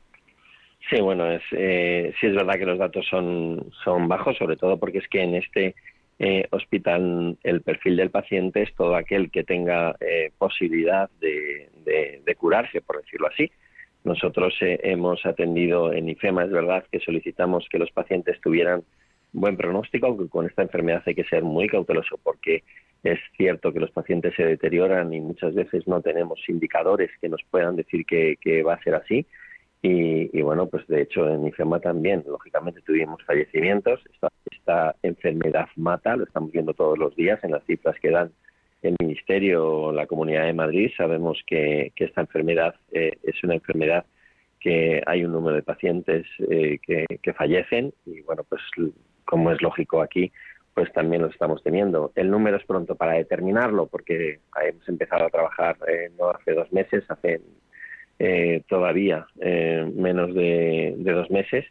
Sí, bueno, es, eh, sí es verdad que los datos son, son bajos, sobre todo porque es que en este eh, hospital el perfil del paciente es todo aquel que tenga eh, posibilidad de, de, curarse, por decirlo así. Nosotros eh, hemos atendido en IFEMA, es verdad que solicitamos que los pacientes tuvieran buen pronóstico, aunque con esta enfermedad hay que ser muy cauteloso porque es cierto que los pacientes se deterioran y muchas veces no tenemos indicadores que nos puedan decir que, que va a ser así y, bueno, pues de hecho en IFEMA también, lógicamente tuvimos fallecimientos. Esta, enfermedad mata, lo estamos viendo todos los días en las cifras que dan el Ministerio o la Comunidad de Madrid. Sabemos que, esta enfermedad eh, es una enfermedad que hay un número de pacientes eh, que, que fallecen y bueno, pues como es lógico aquí, pues también lo estamos teniendo. El número es pronto para determinarlo porque hemos empezado a trabajar eh, no hace dos meses, hace eh, todavía eh, menos de, dos meses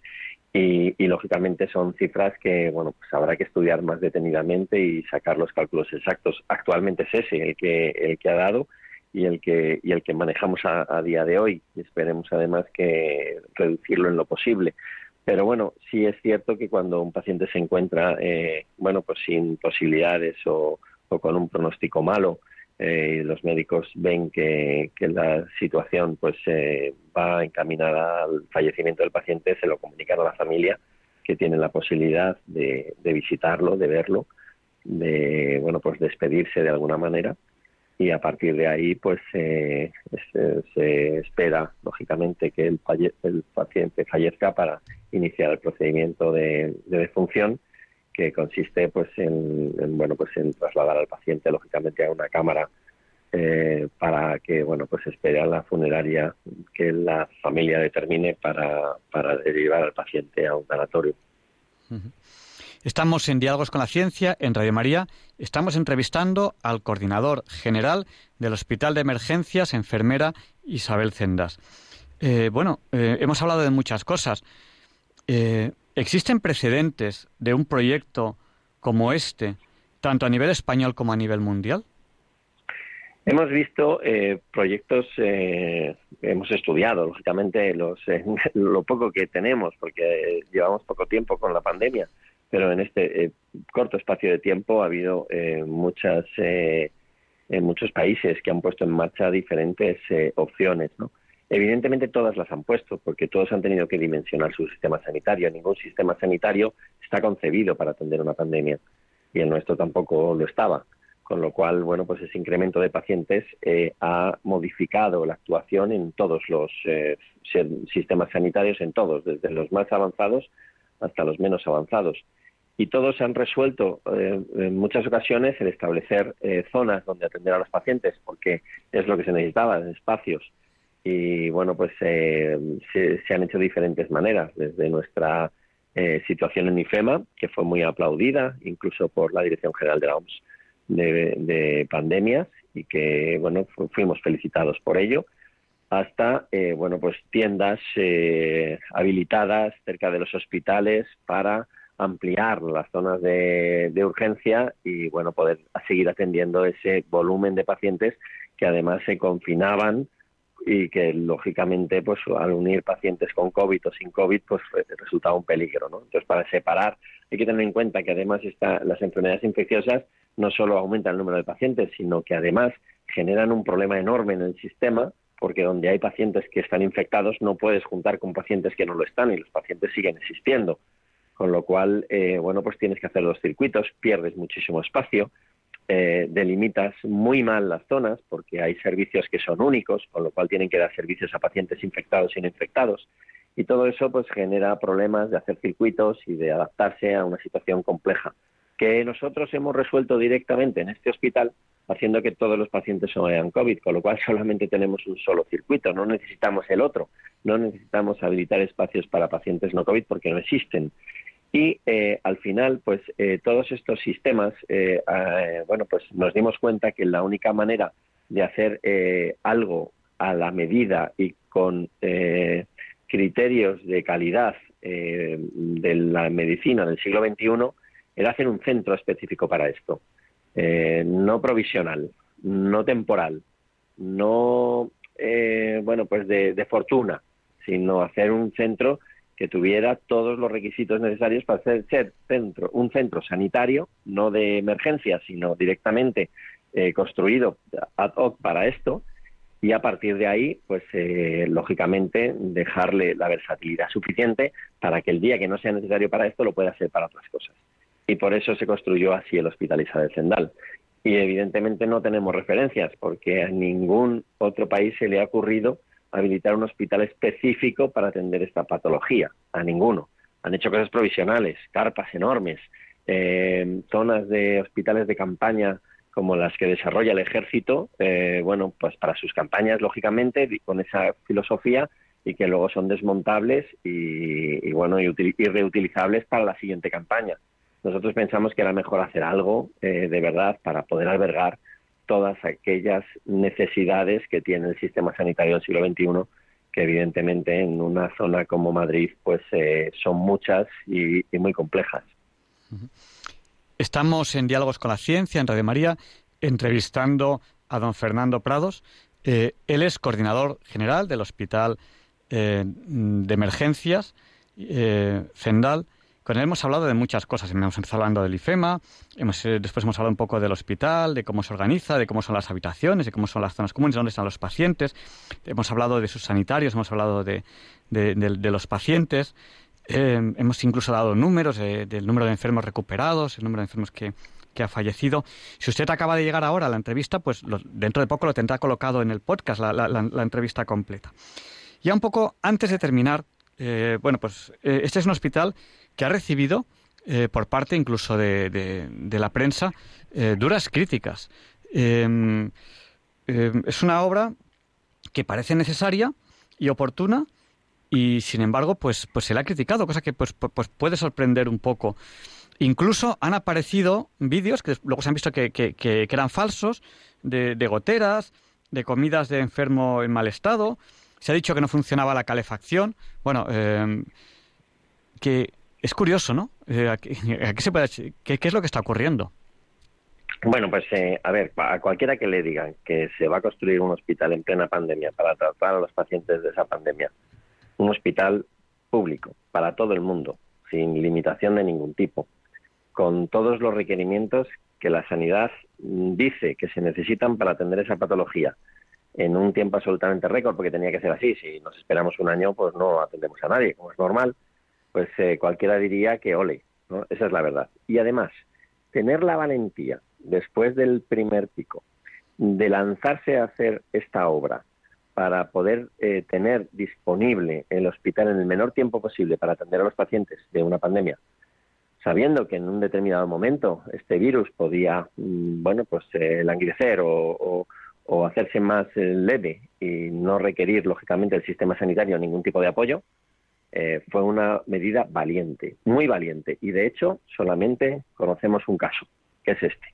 y, lógicamente son cifras que bueno pues habrá que estudiar más detenidamente y sacar los cálculos exactos. Actualmente es ese el que el que ha dado y el que y el que manejamos a, día de hoy y esperemos además que reducirlo en lo posible. Pero bueno, sí es cierto que cuando un paciente se encuentra eh, bueno pues sin posibilidades o, o con un pronóstico malo eh, los médicos ven que, la situación pues eh, va encaminada al fallecimiento del paciente, se lo comunican a la familia que tienen la posibilidad de, visitarlo, de verlo, de bueno pues despedirse de alguna manera. Y a partir de ahí pues eh, se, espera lógicamente que el, el, paciente fallezca para iniciar el procedimiento de, de defunción que consiste pues en, bueno pues en trasladar al paciente lógicamente a una cámara eh, para que bueno pues espere a la funeraria que la familia determine para, para derivar al paciente a un sanatorio. Estamos en Diálogos con la Ciencia, en Radio María. Estamos entrevistando al coordinador general del Hospital de Emergencias, enfermera Isabel Cendas. Eh, bueno, eh, hemos hablado de muchas cosas. ¿Existen precedentes de un proyecto como este tanto a nivel español como a nivel mundial? Hemos visto eh, proyectos, eh, hemos estudiado, lógicamente, los, eh, lo poco que tenemos, porque llevamos poco tiempo con la pandemia, pero en este corto espacio de tiempo ha habido muchas, muchos países que han puesto en marcha diferentes opciones. ¿no? Evidentemente todas las han puesto, porque todos han tenido que dimensionar su sistema sanitario. Ningún sistema sanitario está concebido para atender una pandemia, y el nuestro tampoco lo estaba con lo cual, bueno, pues ese incremento de pacientes eh, ha modificado la actuación en todos los eh, sistemas sanitarios, en todos, desde los más avanzados hasta los menos avanzados. Y todos han resuelto eh, en muchas ocasiones el establecer zonas donde atender a los pacientes, porque es lo que se necesitaba, espacios. Y bueno, pues se, se, han hecho de diferentes maneras, desde nuestra situación en IFEMA, que fue muy aplaudida, incluso por la Dirección General de la OMS, de, pandemias y que bueno fuimos felicitados por ello hasta eh, bueno pues tiendas eh, habilitadas cerca de los hospitales para ampliar las zonas de, urgencia y bueno poder seguir atendiendo ese volumen de pacientes que además se confinaban y que lógicamente pues al unir pacientes con COVID o sin COVID pues resultaba un peligro ¿no? entonces para separar hay que tener en cuenta que además está, las enfermedades infecciosas no solo aumentan el número de pacientes, sino que además generan un problema enorme en el sistema, porque donde hay pacientes que están infectados no puedes juntar con pacientes que no lo están y los pacientes siguen existiendo. Con lo cual, eh, bueno, pues tienes que hacer los circuitos, pierdes muchísimo espacio, eh, delimitas muy mal las zonas porque hay servicios que son únicos, con lo cual tienen que dar servicios a pacientes infectados y no infectados. Y todo eso pues genera problemas de hacer circuitos y de adaptarse a una situación compleja que nosotros hemos resuelto directamente en este hospital haciendo que todos los pacientes sean COVID, con lo cual solamente tenemos un solo circuito, no necesitamos el otro, no necesitamos habilitar espacios para pacientes no COVID porque no existen. Y eh, al final, pues eh, todos estos sistemas, eh, bueno, pues nos dimos cuenta que la única manera de hacer algo a la medida y con criterios de calidad de la medicina del siglo XXI era hacer un centro específico para esto, eh, no provisional, no temporal, no eh, bueno pues de, fortuna, sino hacer un centro que tuviera todos los requisitos necesarios para ser, ser centro, un centro sanitario, no de emergencia, sino directamente eh, construido ad hoc para esto, y a partir de ahí, pues lógicamente dejarle la versatilidad suficiente para que el día que no sea necesario para esto lo pueda hacer para otras cosas y por eso se construyó así el Hospital Isabel Zendal. Y evidentemente no tenemos referencias porque a ningún otro país se le ha ocurrido habilitar un hospital específico para atender esta patología, a ninguno. Han hecho cosas provisionales, carpas enormes, eh, zonas de hospitales de campaña como las que desarrolla el ejército, eh, bueno, pues para sus campañas, lógicamente, con esa filosofía y que luego son desmontables y, bueno, y reutilizables para la siguiente campaña nosotros pensamos que era mejor hacer algo eh, de verdad para poder albergar todas aquellas necesidades que tiene el sistema sanitario del siglo XXI, que evidentemente en una zona como Madrid pues eh, son muchas y, muy complejas. Estamos en Diálogos con la Ciencia, en Radio María, entrevistando a don Fernando Prados. Eh, él es coordinador general del Hospital de Emergencias, Fendal. Con él hemos hablado de muchas cosas. Hemos empezado hablando del IFEMA, hemos, eh, después hemos hablado un poco del hospital, de cómo se organiza, de cómo son las habitaciones, de cómo son las zonas comunes, dónde están los pacientes. Hemos hablado de sus sanitarios, hemos hablado de, los pacientes. Eh, hemos incluso dado números del número de enfermos recuperados, el número de enfermos que, ha fallecido. Si usted acaba de llegar ahora a la entrevista, pues dentro de poco lo tendrá colocado en el podcast, la, entrevista completa. Ya un poco antes de terminar, eh, bueno, pues este es un hospital que ha recibido eh, por parte incluso de, la prensa eh, duras críticas. Em, em, es una obra que parece necesaria y oportuna y sin embargo pues, pues se la ha criticado, cosa que pues, pues, pues puede sorprender un poco. Incluso han aparecido vídeos que luego se han visto que, que, eran falsos, de, de, goteras, de comidas de enfermo en mal estado. Se ha dicho que no funcionaba la calefacción. Bueno, em, que es curioso, ¿no? Eh, qué, se puede, qué, es lo que está ocurriendo? Bueno, pues eh, a ver, a cualquiera que le digan que se va a construir un hospital en plena pandemia para tratar a los pacientes de esa pandemia, un hospital público para todo el mundo, sin limitación de ningún tipo, con todos los requerimientos que la sanidad dice que se necesitan para atender esa patología en un tiempo absolutamente récord, porque tenía que ser así. Si nos esperamos un año, pues no atendemos a nadie, como es normal. Pues eh, cualquiera diría que ole, ¿no? Esa es la verdad. Y además, tener la valentía después del primer pico, de lanzarse a hacer esta obra para poder eh, tener disponible el hospital en el menor tiempo posible para atender a los pacientes de una pandemia, sabiendo que en un determinado momento este virus podía, mm, bueno, pues eh, languidecer o, hacerse más eh, leve y no requerir, lógicamente, el sistema sanitario ningún tipo de apoyo, fue una medida valiente, muy valiente. Y de hecho, solamente conocemos un caso, que es este.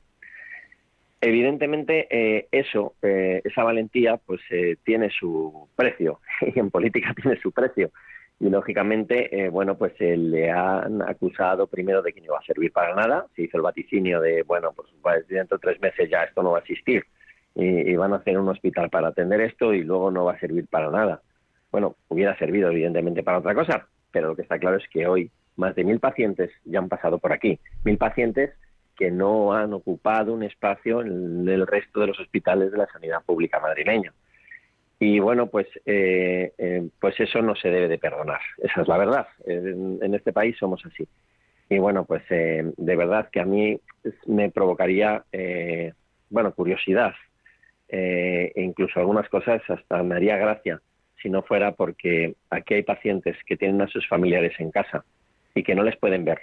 Evidentemente, eh, eso, eh, esa valentía, pues eh, tiene su precio y en política tiene su precio. Y lógicamente, bueno, pues le han acusado primero de que no iba a servir para nada. Se hizo el vaticinio de, bueno, pues, pues dentro de tres meses ya esto no va a existir y, van a hacer un hospital para atender esto y luego no va a servir para nada. Bueno, hubiera servido evidentemente para otra cosa, pero lo que está claro es que hoy más de mil pacientes ya han pasado por aquí. Mil pacientes que no han ocupado un espacio en el resto de los hospitales de la sanidad pública madrileña. Y bueno, pues, eh, eh, pues eso no se debe de perdonar, esa es la verdad. En, este país somos así. Y bueno, pues eh, de verdad que a mí me provocaría, bueno, curiosidad e incluso algunas cosas hasta me haría gracia si no fuera porque aquí hay pacientes que tienen a sus familiares en casa y que no les pueden ver.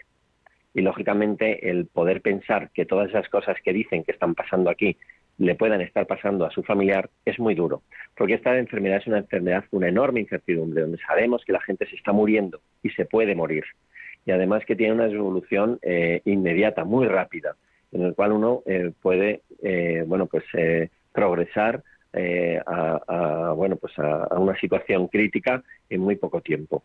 Y lógicamente el poder pensar que todas esas cosas que dicen que están pasando aquí le puedan estar pasando a su familiar es muy duro, porque esta enfermedad es una enfermedad una enorme incertidumbre, donde sabemos que la gente se está muriendo y se puede morir, y además que tiene una evolución eh, inmediata, muy rápida, en el cual uno eh, puede, eh, bueno, pues progresar a, bueno, pues a una situación crítica en muy poco tiempo.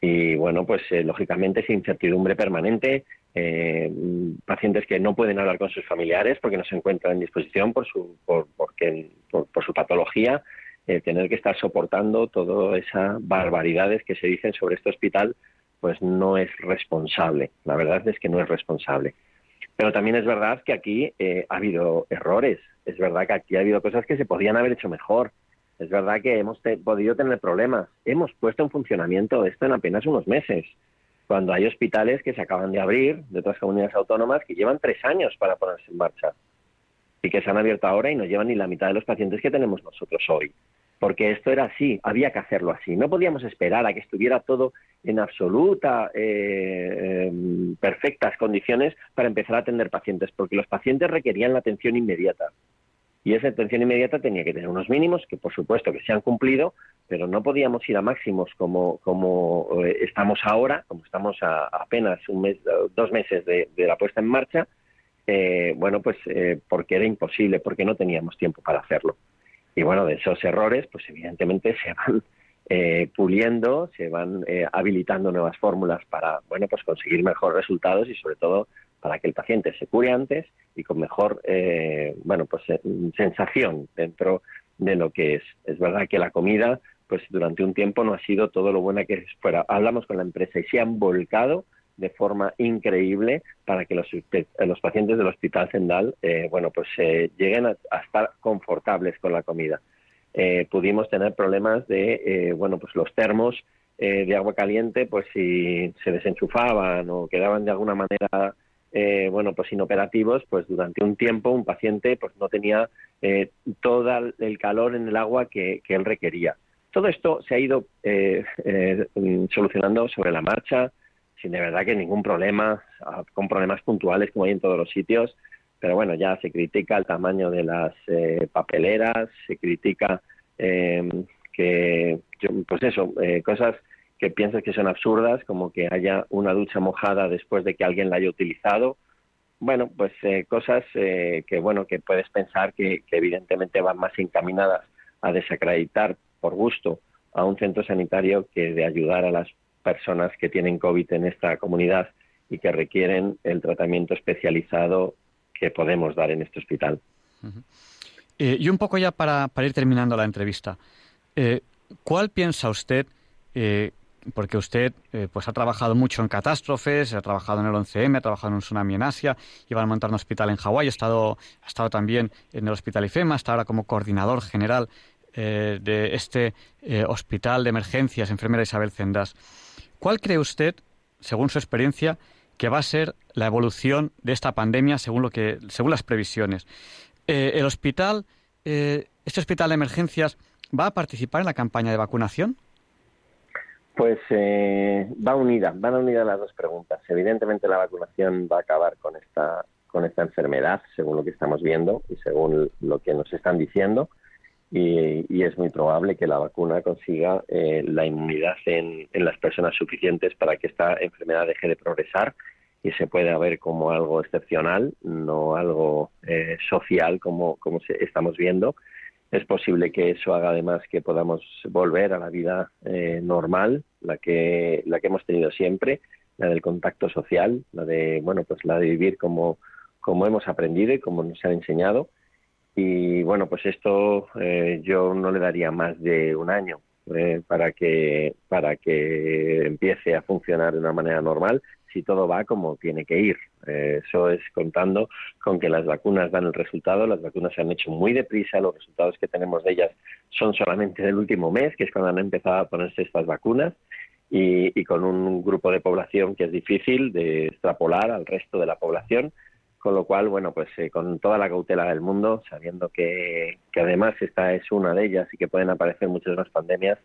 Y bueno, pues eh, lógicamente es incertidumbre permanente, eh, pacientes que no pueden hablar con sus familiares porque no se encuentran en disposición por su, por, porque, por, su patología, eh, tener que estar soportando todas esas barbaridades que se dicen sobre este hospital, pues no es responsable, la verdad es que no es responsable. Pero también es verdad que aquí ha habido errores, es verdad que aquí ha habido cosas que se podían haber hecho mejor, es verdad que hemos podido tener problemas. Hemos puesto en funcionamiento esto en apenas unos meses, cuando hay hospitales que se acaban de abrir de otras comunidades autónomas que llevan tres años para ponerse en marcha y que se han abierto ahora y no llevan ni la mitad de los pacientes que tenemos nosotros hoy. Porque esto era así, había que hacerlo así. No podíamos esperar a que estuviera todo en absoluta, eh, em, perfectas condiciones para empezar a atender pacientes, porque los pacientes requerían la atención inmediata y esa atención inmediata tenía que tener unos mínimos que por supuesto que se han cumplido, pero no podíamos ir a máximos como, como eh, estamos ahora, como estamos a, apenas un mes, dos meses de, la puesta en marcha, eh, bueno, pues porque era imposible, porque no teníamos tiempo para hacerlo. Y bueno, de esos errores, pues evidentemente se van puliendo, se van habilitando nuevas fórmulas para, bueno, pues conseguir mejores resultados y sobre todo para que el paciente se cure antes y con mejor, eh, bueno, pues eh, sensación dentro de lo que es. Es verdad que la comida, pues durante un tiempo no ha sido todo lo buena que fuera. Hablamos con la empresa y se han volcado de forma increíble para que los, los pacientes del Hospital Zendal, eh, bueno, pues lleguen a, estar confortables con la comida. pudimos tener problemas de, bueno, pues los termos de agua caliente, pues si se desenchufaban o quedaban de alguna manera eh, bueno, pues inoperativos, pues durante un tiempo un paciente pues no tenía eh, todo el calor en el agua que, él requería. Todo esto se ha ido eh, solucionando sobre la marcha, sin de verdad que ningún problema, con problemas puntuales como hay en todos los sitios, pero bueno, ya se critica el tamaño de las papeleras, se critica que, pues eso, cosas que piensas que son absurdas, como que haya una ducha mojada después de que alguien la haya utilizado. Bueno, pues eh, cosas eh, que bueno que puedes pensar que, evidentemente van más encaminadas a desacreditar por gusto a un centro sanitario que de ayudar a las personas que tienen COVID en esta comunidad y que requieren el tratamiento especializado que podemos dar en este hospital. Eh, y un poco ya para, ir terminando la entrevista, eh, ¿cuál piensa usted, eh, porque usted pues ha trabajado mucho en catástrofes, ha trabajado en el 11M, ha trabajado en un tsunami en Asia, iba a montar un hospital en Hawái, ha estado, ha estado también en el hospital IFEMA, está ahora como coordinador general de este hospital de emergencias, enfermera Isabel Cendas. ¿Cuál cree usted, según su experiencia, que va a ser la evolución de esta pandemia según, lo que, según las previsiones? Eh, ¿El hospital, eh, este hospital de emergencias, va a participar en la campaña de vacunación? Pues eh, va unida, van unidas las dos preguntas. Evidentemente la vacunación va a acabar con esta con esta enfermedad, según lo que estamos viendo y según lo que nos están diciendo, y, es muy probable que la vacuna consiga la inmunidad en, en, las personas suficientes para que esta enfermedad deje de progresar y se puede ver como algo excepcional, no algo eh, social como, como estamos viendo. Es posible que eso haga además que podamos volver a la vida eh, normal, la que, la que hemos tenido siempre, la del contacto social, la de, bueno, pues la de vivir como, como hemos aprendido y como nos han enseñado. Y bueno, pues esto eh, yo no le daría más de un año para que para que empiece a funcionar de una manera normal si todo va como tiene que ir. Eh, eso es contando con que las vacunas dan el resultado. Las vacunas se han hecho muy deprisa. Los resultados que tenemos de ellas son solamente del último mes, que es cuando han empezado a ponerse estas vacunas. Y, con un grupo de población que es difícil de extrapolar al resto de la población, con lo cual, bueno, pues eh, con toda la cautela del mundo, sabiendo que, que, además esta es una de ellas y que pueden aparecer muchas más pandemias,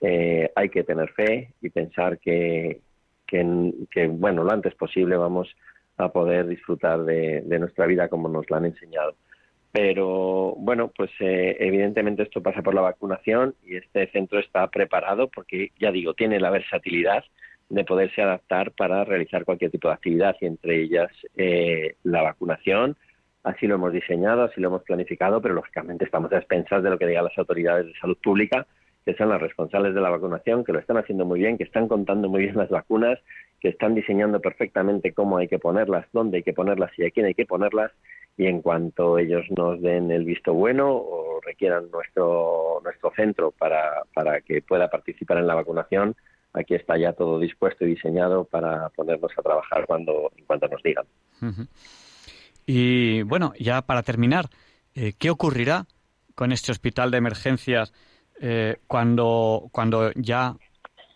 eh, hay que tener fe y pensar que, que, bueno, lo antes posible vamos a poder disfrutar de, nuestra vida como nos la han enseñado. Pero bueno, pues eh, evidentemente esto pasa por la vacunación y este centro está preparado porque, ya digo, tiene la versatilidad de poderse adaptar para realizar cualquier tipo de actividad y entre ellas eh, la vacunación. Así lo hemos diseñado, así lo hemos planificado, pero lógicamente estamos a expensas de lo que digan las autoridades de salud pública que son las responsables de la vacunación, que lo están haciendo muy bien, que están contando muy bien las vacunas, que están diseñando perfectamente cómo hay que ponerlas, dónde hay que ponerlas y a quién hay que ponerlas. Y en cuanto ellos nos den el visto bueno o requieran nuestro, nuestro centro para, para que pueda participar en la vacunación, aquí está ya todo dispuesto y diseñado para ponernos a trabajar cuando, en cuanto nos digan. Y bueno, ya para terminar, eh, ¿qué ocurrirá con este hospital de emergencias eh, cuando, cuando ya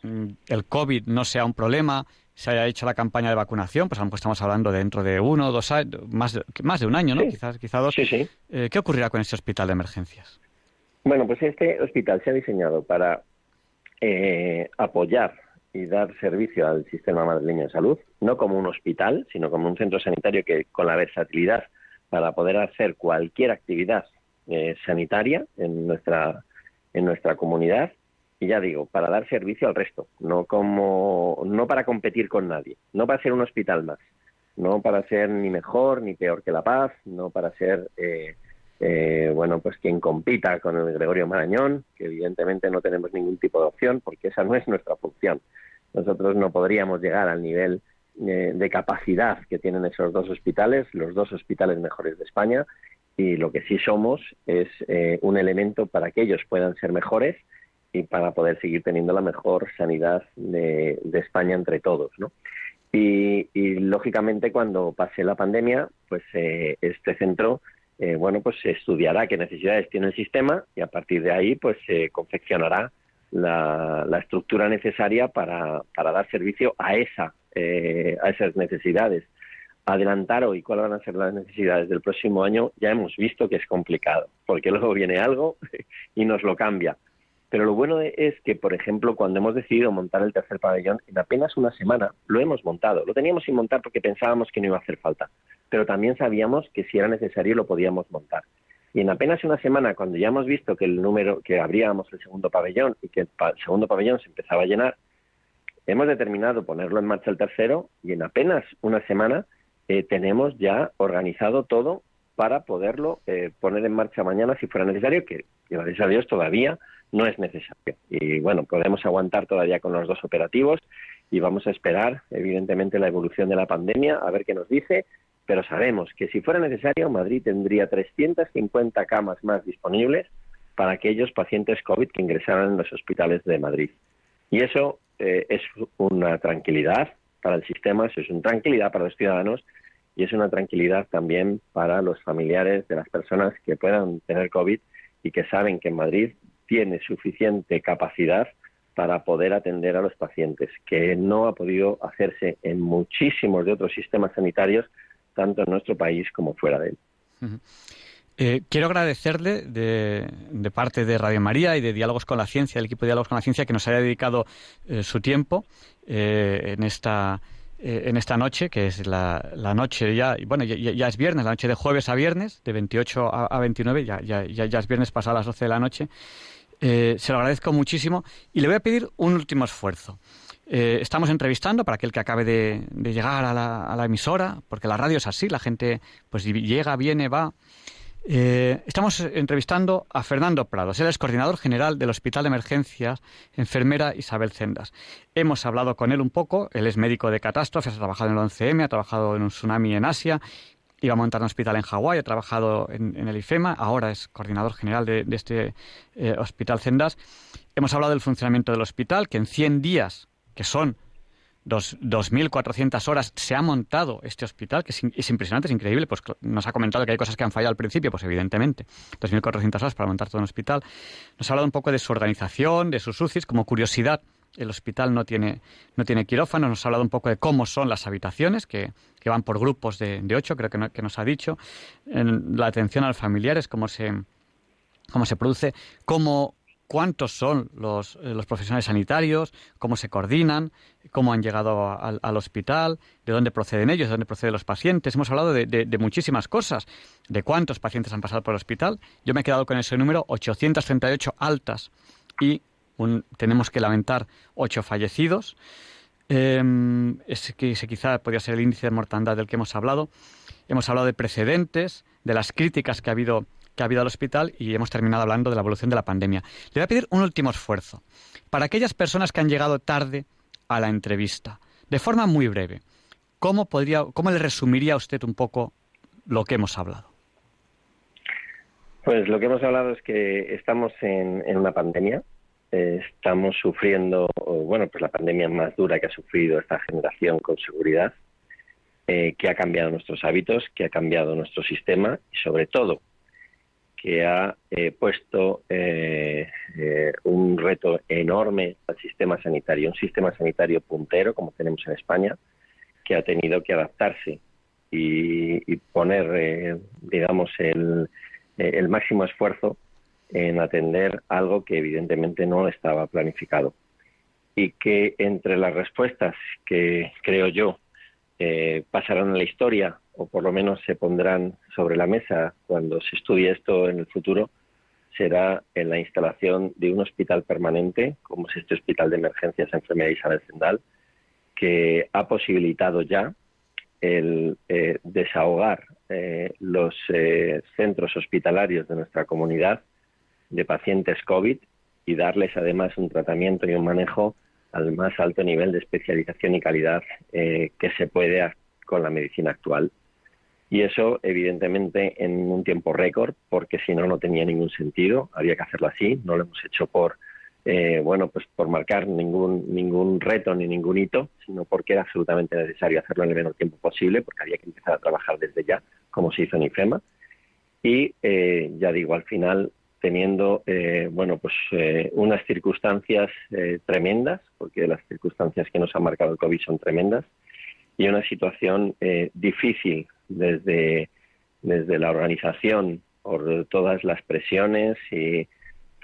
mm, el COVID no sea un problema, se haya hecho la campaña de vacunación, pues a lo mejor estamos hablando dentro de uno o dos años, más de, más de un año, ¿no? Quizás, quizás dos. Sí, sí. Eh, ¿Qué ocurrirá con este hospital de emergencias? Bueno, pues este hospital se ha diseñado para eh, apoyar y dar servicio al sistema madrileño de salud, no como un hospital, sino como un centro sanitario que con la versatilidad para poder hacer cualquier actividad sanitaria en nuestra en nuestra comunidad. Y ya digo, para dar servicio al resto, no como no para competir con nadie, no para ser un hospital más, no para ser ni mejor ni peor que La Paz, no para ser eh, eh, bueno, pues quien compita con el Gregorio Marañón, que evidentemente no tenemos ningún tipo de opción porque esa no es nuestra función. Nosotros no podríamos llegar al nivel eh, de capacidad que tienen esos dos hospitales, los dos hospitales mejores de España, y lo que sí somos es eh, un elemento para que ellos puedan ser mejores y para poder seguir teniendo la mejor sanidad de, España entre todos, ¿no? Y, lógicamente cuando pase la pandemia, pues este centro, eh, bueno, pues se estudiará qué necesidades tiene el sistema y a partir de ahí, pues se confeccionará la, estructura necesaria para, para, dar servicio a esa, a esas necesidades adelantar hoy cuáles van a ser las necesidades del próximo año, ya hemos visto que es complicado, porque luego viene algo y nos lo cambia. Pero lo bueno es que, por ejemplo, cuando hemos decidido montar el tercer pabellón, en apenas una semana lo hemos montado. Lo teníamos sin montar porque pensábamos que no iba a hacer falta, pero también sabíamos que si era necesario lo podíamos montar. Y en apenas una semana, cuando ya hemos visto que el número, que abríamos el segundo pabellón y que el segundo pabellón se empezaba a llenar, hemos determinado ponerlo en marcha el tercero y en apenas una semana eh, tenemos ya organizado todo para poderlo eh, poner en marcha mañana si fuera necesario, que gracias a Dios todavía no es necesario. Y bueno, podemos aguantar todavía con los dos operativos y vamos a esperar, evidentemente, la evolución de la pandemia, a ver qué nos dice pero sabemos que si fuera necesario, Madrid tendría 350 camas más disponibles para aquellos pacientes COVID que ingresaran en los hospitales de Madrid. Y eso eh, es una tranquilidad para el sistema, eso es una tranquilidad para los ciudadanos y es una tranquilidad también para los familiares de las personas que puedan tener COVID y que saben que en Madrid tiene suficiente capacidad para poder atender a los pacientes, que no ha podido hacerse en muchísimos de otros sistemas sanitarios, tanto en nuestro país como fuera de él. Eh, quiero agradecerle de, parte de Radio María y de Diálogos con la Ciencia, del equipo de Diálogos con la Ciencia, que nos haya dedicado eh, su tiempo eh, en esta en esta noche, que es la, noche ya, bueno, ya, es viernes, la noche de jueves a viernes, de 28 a, 29, ya, ya, ya, es viernes pasado a las 12 de la noche. se lo agradezco muchísimo y le voy a pedir un último esfuerzo. Estamos entrevistando para aquel que acabe de, llegar a la, a la, emisora, porque la radio es así, la gente pues llega, viene, va. Eh, estamos entrevistando a Fernando Prados. Él es coordinador general del Hospital de Emergencias, enfermera Isabel Cendas. Hemos hablado con él un poco. Él es médico de catástrofes, ha trabajado en el 11M, ha trabajado en un tsunami en Asia, iba a montar un hospital en Hawái, ha trabajado en, el IFEMA, ahora es coordinador general de, este eh, Hospital Cendas. Hemos hablado del funcionamiento del hospital, que en 100 días, que son dos, 2.400 horas se ha montado este hospital, que es, impresionante, es increíble. Pues nos ha comentado que hay cosas que han fallado al principio, pues evidentemente. 2.400 horas para montar todo un hospital. Nos ha hablado un poco de su organización, de sus UCIs, como curiosidad. El hospital no tiene, no tiene quirófano. Nos ha hablado un poco de cómo son las habitaciones, que, que van por grupos de, de ocho, creo que, que nos ha dicho. La atención a los familiares, cómo se, cómo se produce, cómo cuántos son los, eh, los, profesionales sanitarios, cómo se coordinan, cómo han llegado al hospital, de dónde proceden ellos, de dónde proceden los pacientes. Hemos hablado de, muchísimas cosas, de cuántos pacientes han pasado por el hospital. Yo me he quedado con ese número, 838 altas y tenemos que lamentar ocho fallecidos. Eh, ese quizá podría ser el índice de mortandad del que hemos hablado. Hemos hablado de precedentes, de las críticas que ha habido que ha habido al hospital y hemos terminado hablando de la evolución de la pandemia. Le voy a pedir un último esfuerzo. Para aquellas personas que han llegado tarde a la entrevista, de forma muy breve, ¿cómo, podría, cómo le resumiría a usted un poco lo que hemos hablado? Pues lo que hemos hablado es que estamos en, una pandemia, estamos sufriendo, bueno, pues la pandemia más dura que ha sufrido esta generación con seguridad, eh, que ha cambiado nuestros hábitos, que ha cambiado nuestro sistema y sobre todo que ha eh, puesto eh, eh, un reto enorme al sistema sanitario, un sistema sanitario puntero como tenemos en España, que ha tenido que adaptarse y, poner, digamos, el, el máximo esfuerzo en atender algo que evidentemente no estaba planificado. Y que entre las respuestas que creo yo pasarán a la historia o por lo menos se pondrán sobre la mesa cuando se estudie esto en el futuro, será en la instalación de un hospital permanente, como es este Hospital de Emergencias Enfermedad Isabel Zendal, que ha posibilitado ya el eh, desahogar eh, los eh, centros hospitalarios de nuestra comunidad de pacientes COVID y darles además un tratamiento y un manejo al más alto nivel de especialización y calidad que se puede con la medicina actual. Y eso evidentemente en un tiempo récord porque si no no tenía ningún sentido. Había que hacerlo así. No lo hemos hecho por eh, bueno pues por marcar ningún ningún reto ni ningún hito sino porque era absolutamente necesario hacerlo en el menor tiempo posible porque había que empezar a trabajar desde ya como se hizo en IFEMA. Y eh, ya digo al final teniendo eh, bueno pues unas circunstancias tremendas porque las circunstancias que nos ha marcado el covid son tremendas y una situación difícil desde, desde la organización por todas las presiones y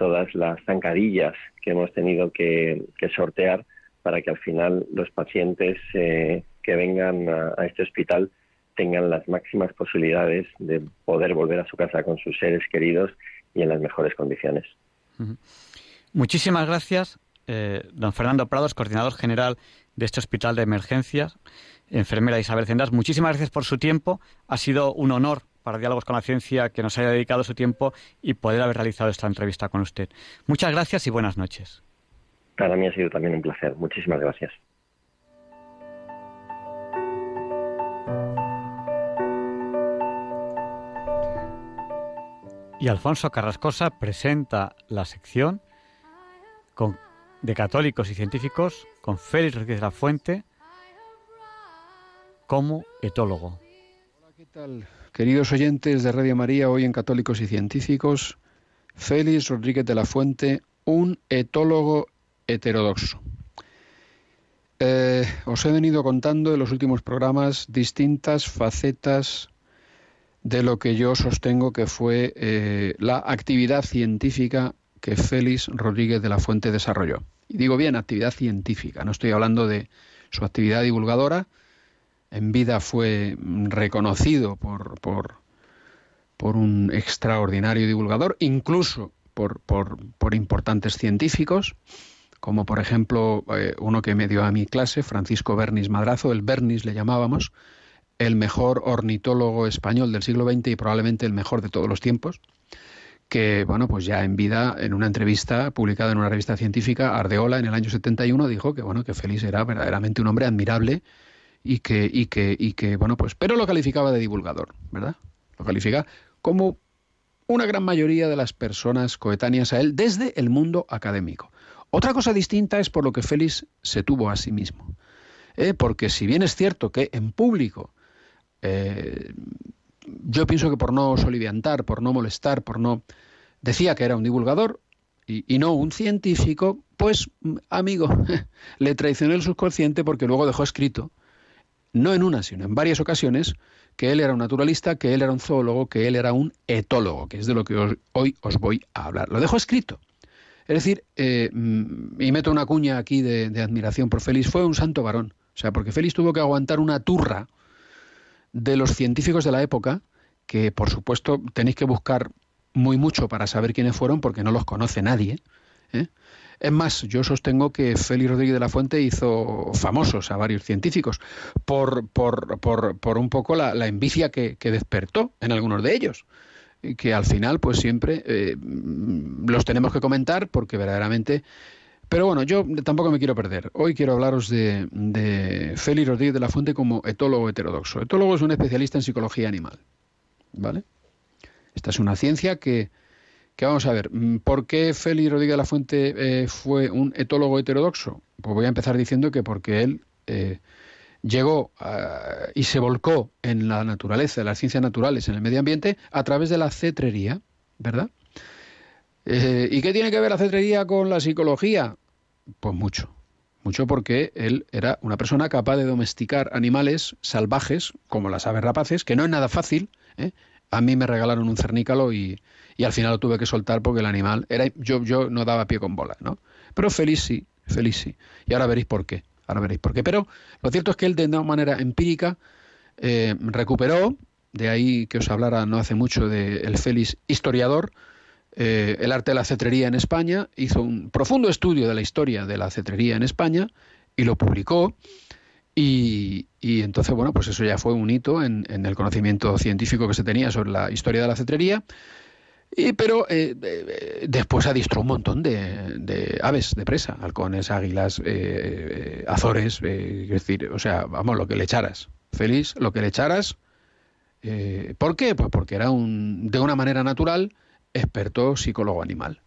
todas las zancadillas que hemos tenido que, sortear para que al final los pacientes eh, que vengan a, este hospital tengan las máximas posibilidades de poder volver a su casa con sus seres queridos y en las mejores condiciones. Muchísimas gracias, eh, don Fernando Prados, coordinador general de este hospital de emergencias enfermera Isabel Cendas. Muchísimas gracias por su tiempo. Ha sido un honor para Diálogos con la Ciencia que nos haya dedicado su tiempo y poder haber realizado esta entrevista con usted. Muchas gracias y buenas noches. Para mí ha sido también un placer. Muchísimas gracias. Y Alfonso Carrascosa presenta la sección de católicos y científicos con Félix Rodríguez de la Fuente como etólogo. Hola, ¿qué tal? Queridos oyentes de Radio María, hoy en Católicos y Científicos, Félix Rodríguez de la Fuente, un etólogo heterodoxo. Eh, os he venido contando en los últimos programas distintas facetas de lo que yo sostengo que fue eh, la actividad científica que Félix Rodríguez de la Fuente desarrolló. Y digo bien, actividad científica, no estoy hablando de su actividad divulgadora. En vida fue reconocido por, por, por un extraordinario divulgador, incluso por, por, importantes científicos, como por ejemplo eh, uno que me dio a mi clase, Francisco Bernis Madrazo, el Bernis le llamábamos, el mejor ornitólogo español del siglo XX y probablemente el mejor de todos los tiempos, que, bueno, pues ya en vida, en una entrevista publicada en una revista científica, Ardeola, en el año 71, dijo que, bueno, que Félix era verdaderamente un hombre admirable y que, y que, y que, bueno, pues, pero lo calificaba de divulgador, ¿verdad? Lo califica como una gran mayoría de las personas coetáneas a él desde el mundo académico. Otra cosa distinta es por lo que Félix se tuvo a sí mismo. ¿eh? Porque si bien es cierto que en público eh, yo pienso que por no soliviantar, por no molestar, por no... Decía que era un divulgador y, no un científico, pues, amigo, le traicionó el subconsciente porque luego dejó escrito, no en una, sino en varias ocasiones, que él era un naturalista, que él era un zoólogo, que él era un etólogo, que es de lo que hoy os voy a hablar. Lo dejó escrito. Es decir, eh, mm, y meto una cuña aquí de, de admiración por Félix, fue un santo varón. O sea, porque Félix tuvo que aguantar una turra de los científicos de la época, que por supuesto tenéis que buscar muy mucho para saber quiénes fueron porque no los conoce nadie. ¿eh? Es más, yo sostengo que Félix Rodríguez de la Fuente hizo famosos a varios científicos por, por, por, por un poco la, la envidia que, que, despertó en algunos de ellos. Que al final, pues siempre eh, los tenemos que comentar porque verdaderamente pero bueno, yo tampoco me quiero perder. Hoy quiero hablaros de, Félix Rodríguez de la Fuente como etólogo heterodoxo. Etólogo es un especialista en psicología animal. ¿Vale? Esta es una ciencia que, que vamos a ver. Mm, ¿Por qué Félix Rodríguez de la Fuente eh, fue un etólogo heterodoxo? Pues voy a empezar diciendo que porque él eh, llegó ah, y se volcó en la naturaleza, en las ciencias naturales, en el medio ambiente, a través de la cetrería, ¿verdad? Eh, ¿Y qué tiene que ver la cetrería con la psicología? Pues mucho. Mucho porque él era una persona capaz de domesticar animales salvajes, como las aves rapaces, que no es nada fácil. ¿eh? A mí me regalaron un cernícalo y, y, al final lo tuve que soltar porque el animal era yo, yo no daba pie con bola, ¿no? Pero feliz sí, feliz sí. Y ahora veréis por qué. Ahora veréis por qué. Pero lo cierto es que él de una manera empírica eh, recuperó, de ahí que os hablara no hace mucho del el Félix historiador, eh, el arte de la cetrería en España, hizo un profundo estudio de la historia de la cetrería en España y lo publicó. Y, entonces, bueno, pues eso ya fue un hito en, el conocimiento científico que se tenía sobre la historia de la cetrería. Y, pero eh, eh, después adiestró un montón de, aves de presa, halcones, águilas, azores, es decir, o sea, vamos, lo que le echaras. Feliz, lo que le echaras. ¿Por qué? Pues porque era un, de una manera natural experto psicólogo animal.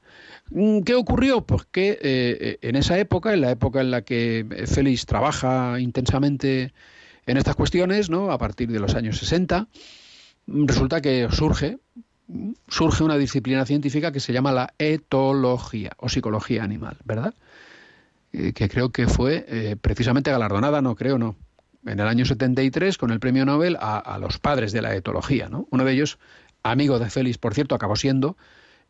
Mm, ¿Qué ocurrió? Pues que eh, eh, en esa época, en la época en la que Félix trabaja intensamente en estas cuestiones, ¿no? a partir de los años 60, mm, resulta que surge, mm, surge una disciplina científica que se llama la etología o psicología animal, ¿verdad? Eh, que creo que fue precisamente galardonada, no creo, no, en el año 73 con el premio Nobel a, a, los padres de la etología, ¿no? Uno de ellos amigo de Félix, por cierto, acabó siendo,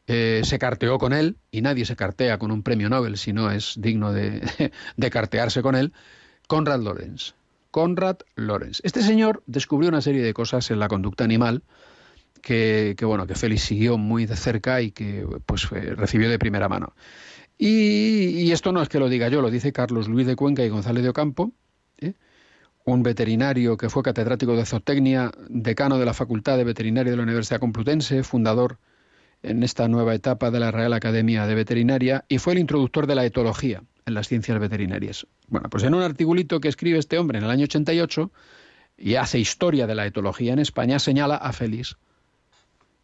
eh, se carteó con él, y nadie se cartea con un premio Nobel si no es digno de, de cartearse con él, Conrad Lorenz. Conrad Lorenz. Este señor descubrió una serie de cosas en la conducta animal que, bueno, que Félix siguió muy de cerca y que pues recibió de primera mano. Y, y, esto no es que lo diga yo, lo dice Carlos Luis de Cuenca y González de Ocampo, ¿eh? Un veterinario que fue catedrático de zootecnia, decano de la Facultad de Veterinaria de la Universidad Complutense, fundador en esta nueva etapa de la Real Academia de Veterinaria y fue el introductor de la etología en las ciencias veterinarias. Bueno, pues en un articulito que escribe este hombre en el año 88 y hace historia de la etología en España, señala a Félix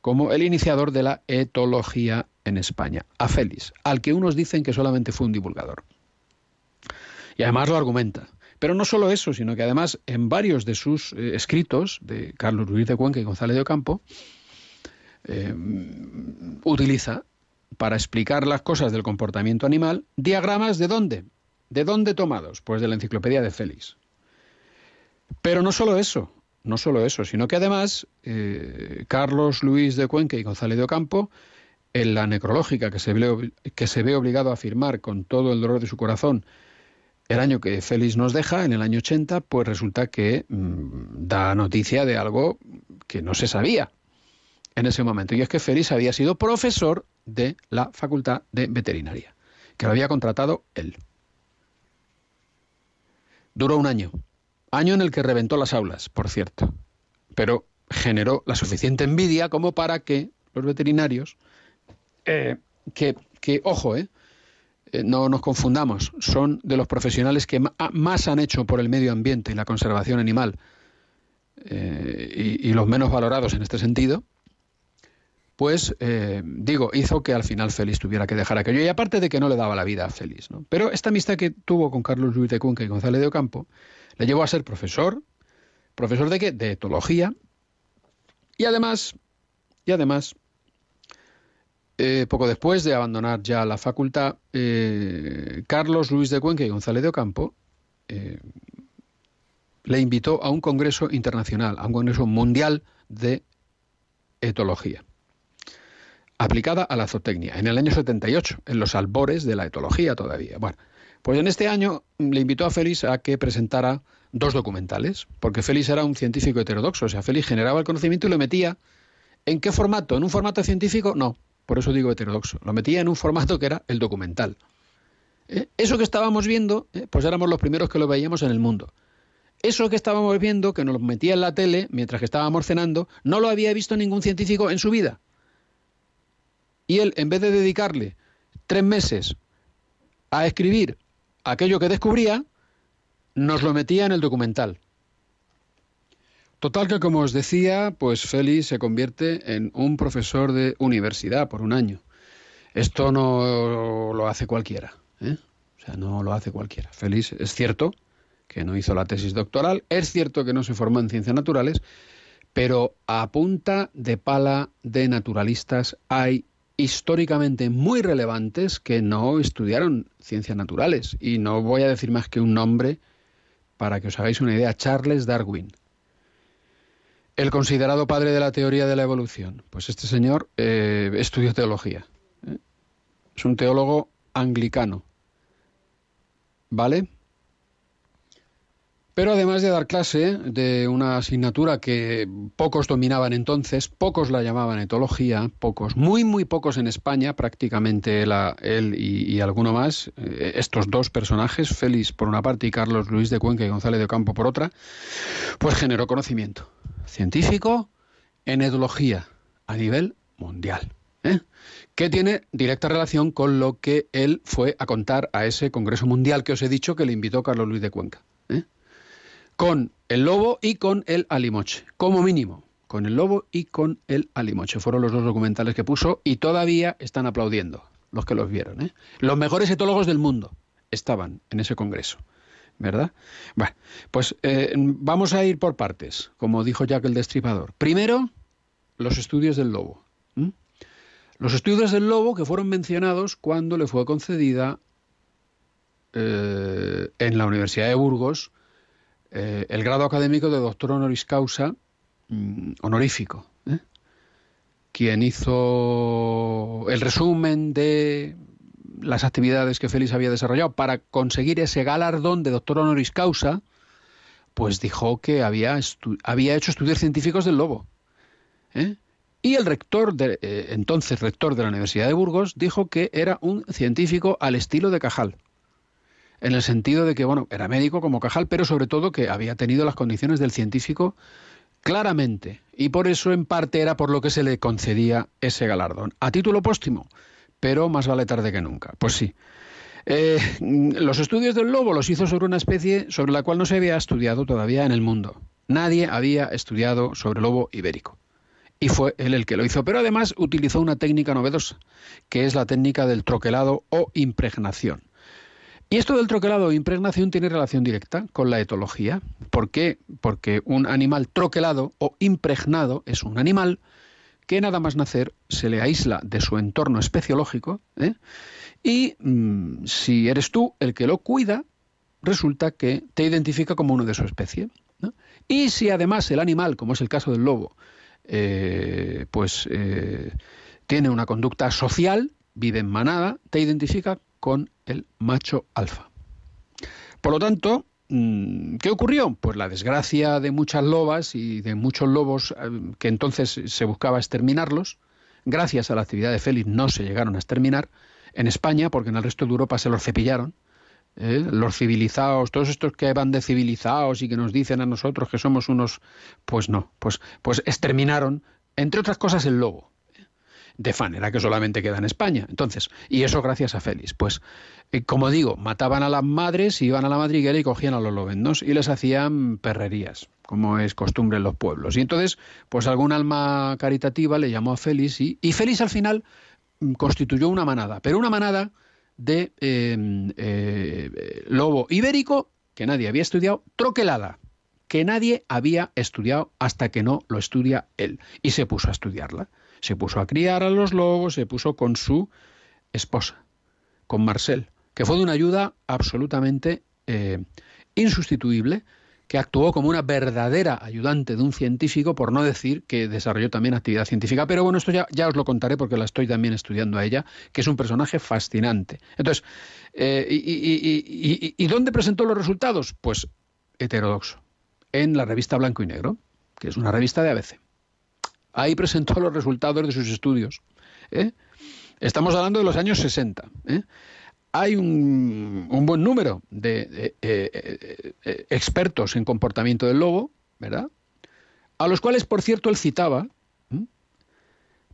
como el iniciador de la etología en España, a Félix, al que unos dicen que solamente fue un divulgador. Y además lo argumenta. Pero no solo eso, sino que además en varios de sus eh, escritos, de Carlos Ruiz de Cuenca y González de Ocampo, eh, utiliza para explicar las cosas del comportamiento animal diagramas de dónde, de dónde tomados, pues de la enciclopedia de Félix. Pero no solo eso, no solo eso, sino que además eh, Carlos Luis de Cuenca y González de Ocampo, en la necrológica que se, ve, que se ve obligado a firmar con todo el dolor de su corazón el año que Félix nos deja, en el año 80, pues resulta que mm, da noticia de algo que no se sabía en ese momento, y es que Félix había sido profesor de la Facultad de Veterinaria, que lo había contratado él. Duró un año, año en el que reventó las aulas, por cierto, pero generó la suficiente envidia como para que los veterinarios, eh, que, ojo, eh, no nos confundamos, son de los profesionales que más han hecho por el medio ambiente y la conservación animal eh, y, los menos valorados en este sentido, pues eh, digo, hizo que al final Félix tuviera que dejar aquello. Y aparte de que no le daba la vida a Félix, ¿no? Pero esta amistad que tuvo con Carlos Luis de Cunca y González de Ocampo le llevó a ser profesor, profesor de qué? De etología. Y además, y además, eh, poco después de abandonar ya la facultad, eh, Carlos Luis de Cuenca y González de Ocampo eh, le invitó a un congreso internacional, a un congreso mundial de etología, aplicada a la zootecnia, en el año 78, en los albores de la etología todavía. Bueno, pues en este año le invitó a Félix a que presentara dos documentales, porque Félix era un científico heterodoxo, o sea, Félix generaba el conocimiento y lo metía. ¿En qué formato? ¿En un formato científico? No, por eso digo heterodoxo. Lo metía en un formato que era el documental. ¿Eh? Eso que estábamos viendo, ¿eh? pues éramos los primeros que lo veíamos en el mundo. Eso que estábamos viendo, que nos metía en la tele mientras que estábamos cenando, no lo había visto ningún científico en su vida. Y él, en vez de dedicarle tres meses a escribir aquello que descubría, nos lo metía en el documental. Total que, como os decía, pues Félix se convierte en un profesor de universidad por un año. Esto no lo hace cualquiera. ¿eh? O sea, no lo hace cualquiera. Félix es cierto que no hizo la tesis doctoral, es cierto que no se formó en ciencias naturales, pero a punta de pala de naturalistas hay históricamente muy relevantes que no estudiaron ciencias naturales. Y no voy a decir más que un nombre para que os hagáis una idea, Charles Darwin. El considerado padre de la teoría de la evolución. Pues este señor eh, estudió teología. ¿eh? Es un teólogo anglicano. ¿Vale? Pero además de dar clase de una asignatura que pocos dominaban entonces, pocos la llamaban etología, pocos, muy, muy pocos en España, prácticamente él y, alguno más, eh, estos dos personajes, Félix por una parte y Carlos Luis de Cuenca y González de Ocampo por otra, pues generó conocimiento científico en etología a nivel mundial. ¿eh? que tiene directa relación con lo que él fue a contar a ese Congreso Mundial que os he dicho que le invitó Carlos Luis de Cuenca. ¿eh? Con el lobo y con el alimoche, como mínimo. Con el lobo y con el alimoche. Fueron los dos documentales que puso y todavía están aplaudiendo los que los vieron. ¿eh? Los mejores etólogos del mundo estaban en ese Congreso. ¿Verdad? Bueno, pues eh, vamos a ir por partes, como dijo Jack el Destripador. Primero, los estudios del lobo. Los estudios del lobo que fueron mencionados cuando le fue concedida eh, en la Universidad de Burgos eh, el grado académico de doctor honoris causa mm, honorífico. Quien hizo el resumen de las actividades que Félix había desarrollado para conseguir ese galardón de doctor honoris causa, pues dijo que había, había hecho estudios científicos del lobo. ¿eh? Y el rector, de, eh, entonces rector de la Universidad de Burgos, dijo que era un científico al estilo de Cajal. En el sentido de que, bueno, era médico como Cajal, pero sobre todo que había tenido las condiciones del científico claramente. Y por eso, en parte, era por lo que se le concedía ese galardón. A título póstumo, pero más vale tarde que nunca. Pues sí. Eh, los estudios del lobo los hizo sobre una especie sobre la cual no se había estudiado todavía en el mundo. Nadie había estudiado sobre el lobo ibérico. Y fue él el que lo hizo. Pero además utilizó una técnica novedosa, que es la técnica del troquelado o impregnación. Y esto del troquelado o impregnación tiene relación directa con la etología. ¿Por qué? Porque un animal troquelado o impregnado es un animal que nada más nacer se le aísla de su entorno especiológico ¿eh? y mm, si eres tú el que lo cuida, resulta que te identifica como uno de su especie. Y si además el animal, como es el caso del lobo, eh, pues eh, tiene una conducta social, vive en manada, te identifica con el macho alfa. Por lo tanto, ¿qué ocurrió? Pues la desgracia de muchas lobas y de muchos lobos eh, que entonces se buscaba exterminarlos, gracias a la actividad de Félix no se llegaron a exterminar, en España, porque en el resto de Europa se los cepillaron, ¿eh? los civilizados, todos estos que van de civilizados y que nos dicen a nosotros que somos unos, pues no, pues, pues exterminaron, entre otras cosas, el lobo de fanera que solamente queda en España. Entonces, y eso gracias a Félix. Pues, eh, como digo, mataban a las madres, iban a la madriguera y cogían a los lobendos y les hacían perrerías, como es costumbre en los pueblos. Y entonces, pues algún alma caritativa le llamó a Félix y, y Félix al final mm, constituyó una manada, pero una manada de em, eh, lobo ibérico que nadie había estudiado, troquelada, que nadie había estudiado hasta que no lo estudia él. Y se puso a estudiarla. Se puso a criar a los lobos, se puso con su esposa, con Marcel, que fue de una ayuda absolutamente eh, insustituible que actuó como una verdadera ayudante de un científico, por no decir que desarrolló también actividad científica. Pero bueno, esto ya, os lo contaré porque la estoy también estudiando a ella, que es un personaje fascinante. Entonces, eh, y, y, dónde presentó los resultados? Pues heterodoxo, en la revista Blanco y Negro, que es una revista de ABC. Ahí presentó los resultados de sus estudios. ¿eh? Estamos hablando de los años 60 hay un, buen número de, eh, eh, expertos en comportamiento del lobo, ¿verdad? A los cuales, por cierto, él citaba,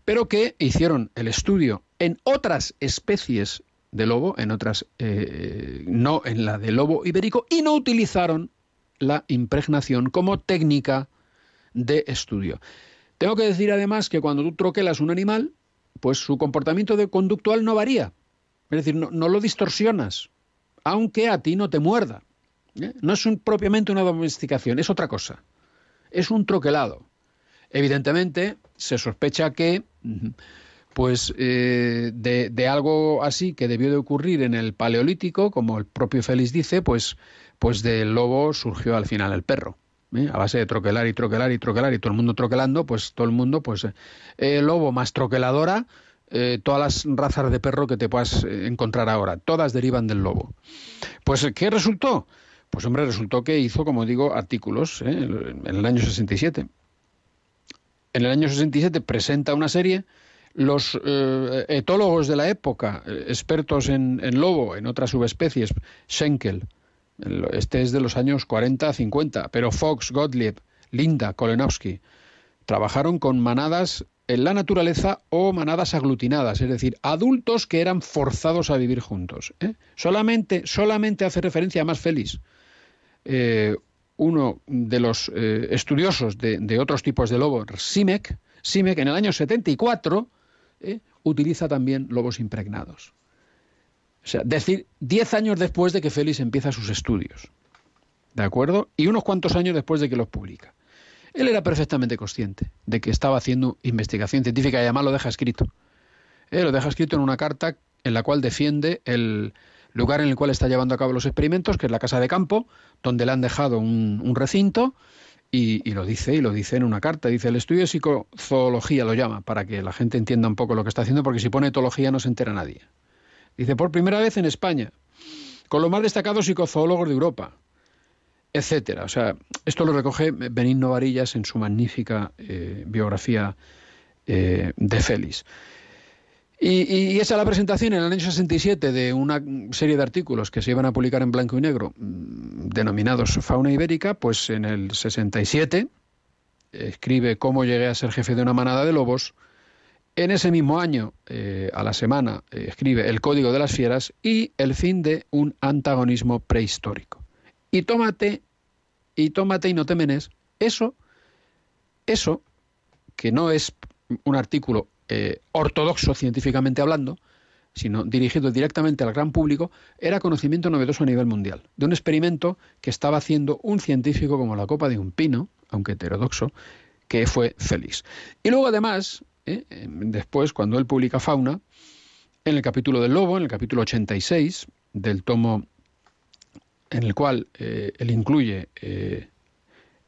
pero que hicieron el estudio en otras especies de lobo, en otras, eh, no en la del lobo ibérico, y no utilizaron la impregnación como técnica de estudio. Tengo que decir además que cuando tú troquelas un animal, pues su comportamiento de conductual no varía. Es decir, no, lo distorsionas, aunque a ti no te muerda. ¿eh? No es propiamente una domesticación, es otra cosa. Es un troquelado. Evidentemente, se sospecha que pues eh, de, algo así que debió de ocurrir en el paleolítico, como el propio Félix dice, pues, pues del lobo surgió al final el perro. ¿Eh? A base de troquelar y troquelar y troquelar y todo el mundo troquelando, pues todo el mundo, pues el lobo más troqueladora, eh, todas las razas de perro que te puedas eh, encontrar ahora. Todas derivan del lobo. Pues, ¿qué resultó? Pues, hombre, resultó que hizo, como digo, artículos ¿eh? en el año 67. En el año 67 presenta una serie. Los etólogos de la época, expertos en, en, lobo, en otras subespecies, Schenkel, este es de los años 40-50, pero Fox, Gottlieb, Linda, Kolenowski, trabajaron con manadas en la naturaleza o manadas aglutinadas, es decir, adultos que eran forzados a vivir juntos. ¿eh? Solamente, solamente hace referencia a más feliz. Eh, uno de los eh, estudiosos de, otros tipos de lobos, Simek, Simek en el año 74 utiliza también lobos impregnados. O sea, decir, 10 años después de que Félix empieza sus estudios. ¿De acuerdo? Y unos cuantos años después de que los publica. Él era perfectamente consciente de que estaba haciendo investigación científica y además lo deja escrito. Él lo deja escrito en una carta en la cual defiende el lugar en el cual está llevando a cabo los experimentos, que es la casa de campo, donde le han dejado un, recinto, y, lo dice, y lo dice en una carta. Dice, el estudio de psicozoología lo llama, para que la gente entienda un poco lo que está haciendo, porque si pone etología no se entera nadie. Dice, por primera vez en España, con los más destacados psicozoólogos de Europa, etcétera. O sea, esto lo recoge Benigno Varillas en su magnífica eh, biografía eh, de Félix. Y, esa es la presentación en el año 67 de una serie de artículos que se iban a publicar en blanco y negro, mm, denominados Fauna Ibérica, pues en el 67 escribe cómo llegué a ser jefe de una manada de lobos. En ese mismo año, eh, a la semana, escribe El Código de las Fieras y El fin de un antagonismo prehistórico. Y tómate y tómate y no te menes, eso, eso que no es un artículo eh, ortodoxo científicamente hablando, sino dirigido directamente al gran público, era conocimiento novedoso a nivel mundial, de un experimento que estaba haciendo un científico como la copa de un pino, aunque heterodoxo, que fue feliz. Y luego además, eh, después, cuando él publica Fauna, en el capítulo del lobo, en el capítulo 86 del tomo en el cual eh, él incluye eh,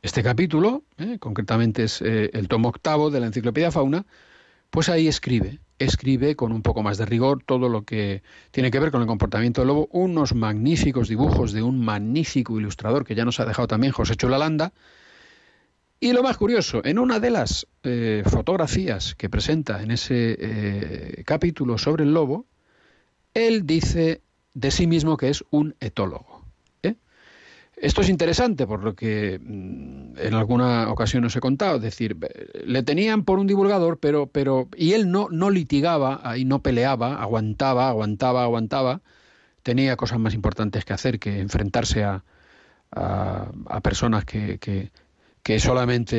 este capítulo, concretamente es el tomo octavo de la Enciclopedia Fauna, pues ahí escribe, escribe con un poco más de rigor todo lo que tiene que ver con el comportamiento del lobo, unos magníficos dibujos de un magnífico ilustrador que ya nos ha dejado también José Chulalanda, y lo más curioso, en una de las eh, fotografías que presenta en ese eh, capítulo sobre el lobo, él dice de sí mismo que es un etólogo. ¿eh? Esto es interesante por lo que mm, en alguna ocasión os he contado, es decir, le tenían por un divulgador, pero, pero y él no, no litigaba, ahí no peleaba, aguantaba, aguantaba, aguantaba, tenía cosas más importantes que hacer que enfrentarse a, a, personas que, que que solamente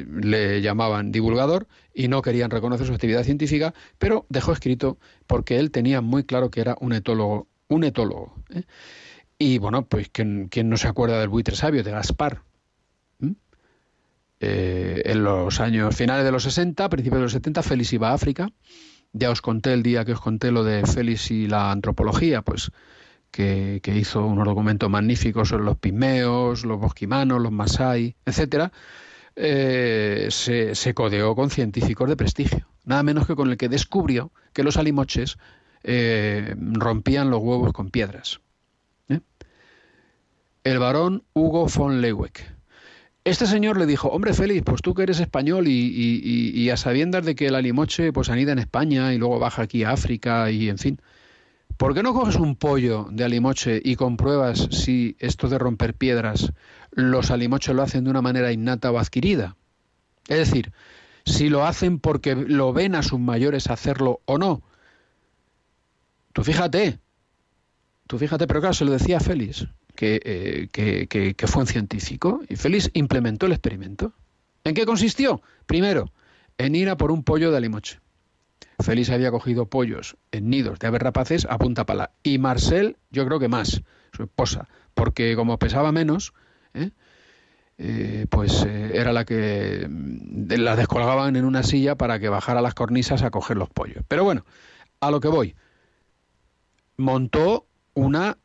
eh, le llamaban divulgador y no querían reconocer su actividad científica, pero dejó escrito porque él tenía muy claro que era un etólogo, un etólogo. ¿eh? Y bueno, pues ¿quién, no se acuerda del buitre sabio de Gaspar? ¿Mm? Eh, en los años finales de los 60, principios de los 70, Félix iba a África. Ya os conté el día que os conté lo de Félix y la antropología, pues que, hizo unos documentos magníficos sobre los pigmeos, los bosquimanos, los masai, etcétera, eh, se, codeó con científicos de prestigio, nada menos que con el que descubrió que los alimoches eh, rompían los huevos con piedras. ¿eh? El varón Hugo von Leweck. Este señor le dijo, hombre Félix, pues tú que eres español y, a sabiendas de que el alimoche pues anida en España y luego baja aquí a África y en fin, ¿Por qué no coges un pollo de alimoche y compruebas si esto de romper piedras los alimoches lo hacen de una manera innata o adquirida? Es decir, si lo hacen porque lo ven a sus mayores hacerlo o no. Tú fíjate, tú fíjate, pero claro, se lo decía Félix, que, eh, que, que fue un científico, y Félix implementó el experimento. ¿En qué consistió? Primero, en ir a por un pollo de alimoche. Félix había cogido pollos en nidos de aves rapaces a punta pala. Y Marcel, yo creo que más, su esposa, porque como pesaba menos, ¿eh? Eh, pues eh, era la que mm, la descolgaban en una silla para que bajara las cornisas a coger los pollos. Pero bueno, a lo que voy. Montó una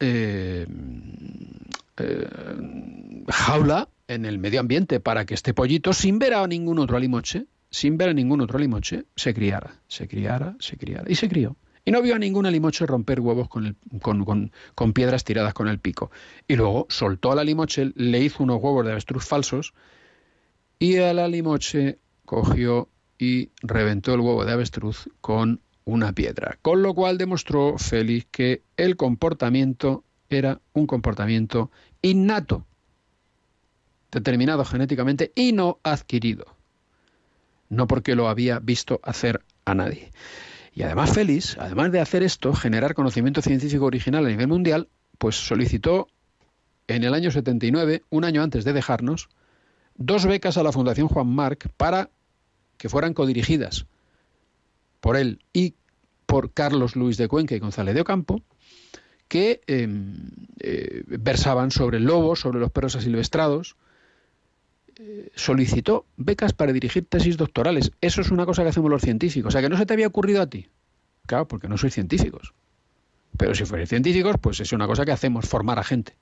jaula en el medio ambiente para que este pollito, sin ver a ningún otro alimoche, sin ver a ningún otro limoche, se criara, se criara, se criara. Y se crió. Y no vio a ningún alimoche romper huevos con, con, piedras tiradas con el pico. Y luego soltó a la limoche, le hizo unos huevos de avestruz falsos y a la limoche cogió y reventó el huevo de avestruz con una piedra. Con lo cual demostró Félix que el comportamiento era un comportamiento innato, determinado genéticamente y no adquirido no porque lo había visto hacer a nadie. Y además Félix, además de hacer esto, generar conocimiento científico original a nivel mundial, pues solicitó en el año 79, un año antes de dejarnos, dos becas a la Fundación Juan Marc para que fueran codirigidas por él y por Carlos Luis de Cuenca y González de Ocampo, que em, eh, versaban sobre el lobo, sobre los perros asilvestrados, solicitó becas para dirigir tesis doctorales. Eso es una cosa que hacemos los científicos. O sea, que no se te había ocurrido a ti. Claro, porque no sois científicos. Pero si fuerais científicos, pues es una cosa que hacemos, formar a gente.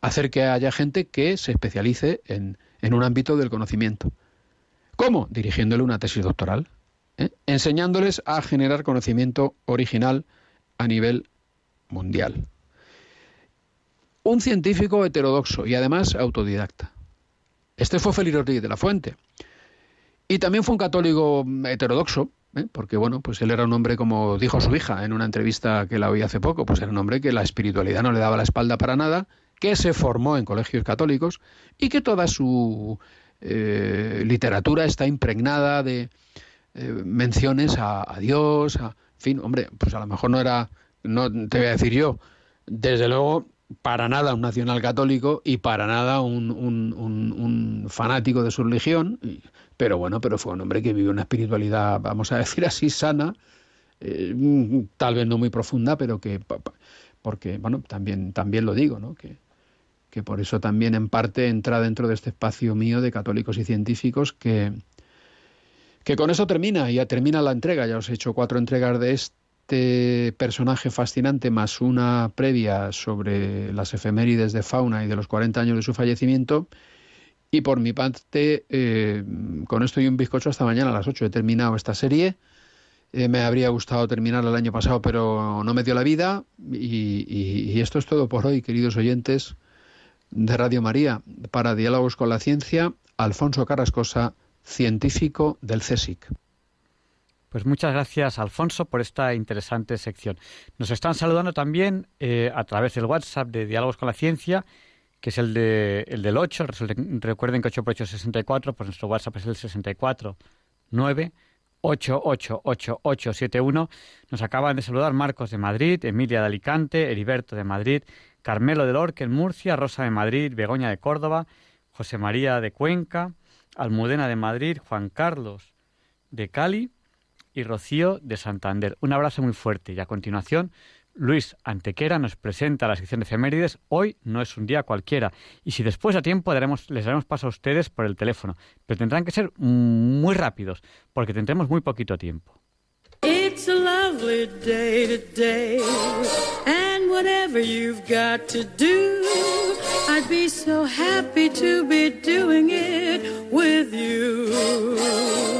Hacer que haya gente que se especialice en, un ámbito del conocimiento. ¿Cómo? Dirigiéndole una tesis doctoral. ¿eh? Enseñándoles a generar conocimiento original a nivel mundial. Un científico heterodoxo y además autodidacta. Este fue Félix Rodríguez de la Fuente. Y también fue un católico heterodoxo, ¿eh? porque bueno, pues él era un hombre, como dijo su hija en una entrevista que la oí hace poco, pues era un hombre que la espiritualidad no le daba la espalda para nada, que se formó en colegios católicos y que toda su eh, literatura está impregnada de eh, menciones a, Dios, a, en fin, hombre, pues a lo mejor no era, no te voy a decir yo, desde luego para nada un nacional católico y para nada un, un, fanático de su religión, pero bueno, pero fue un hombre que vivió una espiritualidad, vamos a decir así, sana, eh, tal vez no muy profunda, pero que, porque, bueno, también, también lo digo, ¿no? Que, que por eso también en parte entra dentro de este espacio mío de católicos y científicos que, que con eso termina, ya termina la entrega, ya os he hecho cuatro entregas de este personaje fascinante más una previa sobre las efemérides de fauna y de los 40 años de su fallecimiento. Y por mi parte, eh, con esto y un bizcocho hasta mañana a las 8 he terminado esta serie. Eh, me habría gustado terminar el año pasado, pero no me dio la vida. y esto es todo por hoy, queridos oyentes de Radio María. Para Diálogos con la Ciencia, Alfonso Carrascosa, científico del CSIC. Pues muchas gracias, Alfonso, por esta interesante sección. Nos están saludando también eh, a través del WhatsApp de Diálogos con la Ciencia, que es el, de, el del 8. Recuerden que 8 por 8 es 64, pues nuestro WhatsApp es el 64 9 888871. Nos acaban de saludar Marcos de Madrid, Emilia de Alicante, Heriberto de Madrid, Carmelo del Orque en Murcia, Rosa de Madrid, Begoña de Córdoba, José María de Cuenca, Almudena de Madrid, Juan Carlos de Cali y Rocío de Santander. Un abrazo muy fuerte y a continuación Luis Antequera nos presenta la sección de efemérides. Hoy no es un día cualquiera y si después a tiempo les daremos paso a ustedes por el teléfono, pero tendrán que ser muy rápidos porque tendremos muy poquito tiempo. It's a lovely day today, and whatever you've got to do, I'd be so happy to be doing it with you.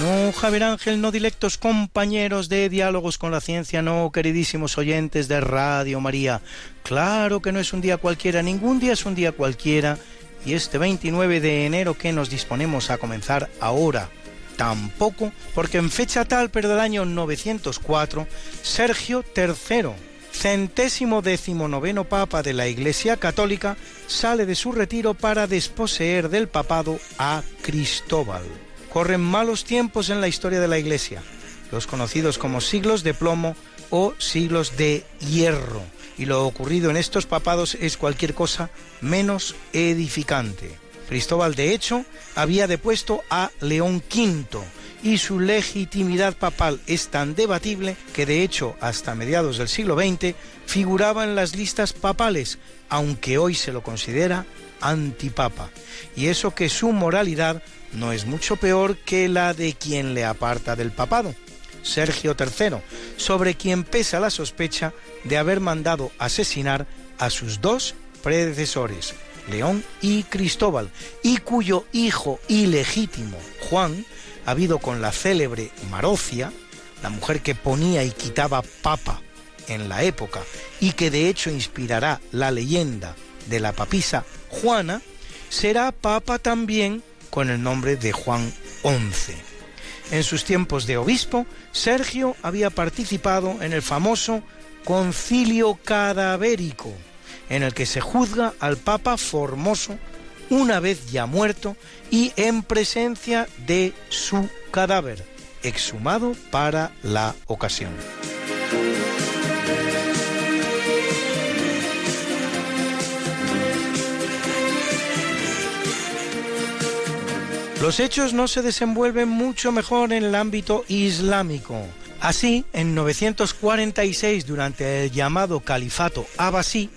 No, Javier Ángel, no directos compañeros de diálogos con la ciencia, no, queridísimos oyentes de Radio María. Claro que no es un día cualquiera, ningún día es un día cualquiera. Y este 29 de enero que nos disponemos a comenzar ahora, tampoco, porque en fecha tal, pero del año 904, Sergio III, centésimo decimonoveno papa de la Iglesia Católica, sale de su retiro para desposeer del papado a Cristóbal. Corren malos tiempos en la historia de la Iglesia, los conocidos como siglos de plomo o siglos de hierro, y lo ocurrido en estos papados es cualquier cosa menos edificante. Cristóbal, de hecho, había depuesto a León V y su legitimidad papal es tan debatible que, de hecho, hasta mediados del siglo XX figuraba en las listas papales, aunque hoy se lo considera antipapa. Y eso que su moralidad no es mucho peor que la de quien le aparta del papado, Sergio III, sobre quien pesa la sospecha de haber mandado asesinar a sus dos predecesores, León y Cristóbal, y cuyo hijo ilegítimo, Juan, habido con la célebre Marocia, la mujer que ponía y quitaba papa en la época y que de hecho inspirará la leyenda de la papisa Juana, será papa también con el nombre de Juan XI. En sus tiempos de obispo, Sergio había participado en el famoso concilio cadavérico, en el que se juzga al Papa Formoso una vez ya muerto y en presencia de su cadáver, exhumado para la ocasión. Los hechos no se desenvuelven mucho mejor en el ámbito islámico. Así, en 946, durante el llamado Califato Abbasí,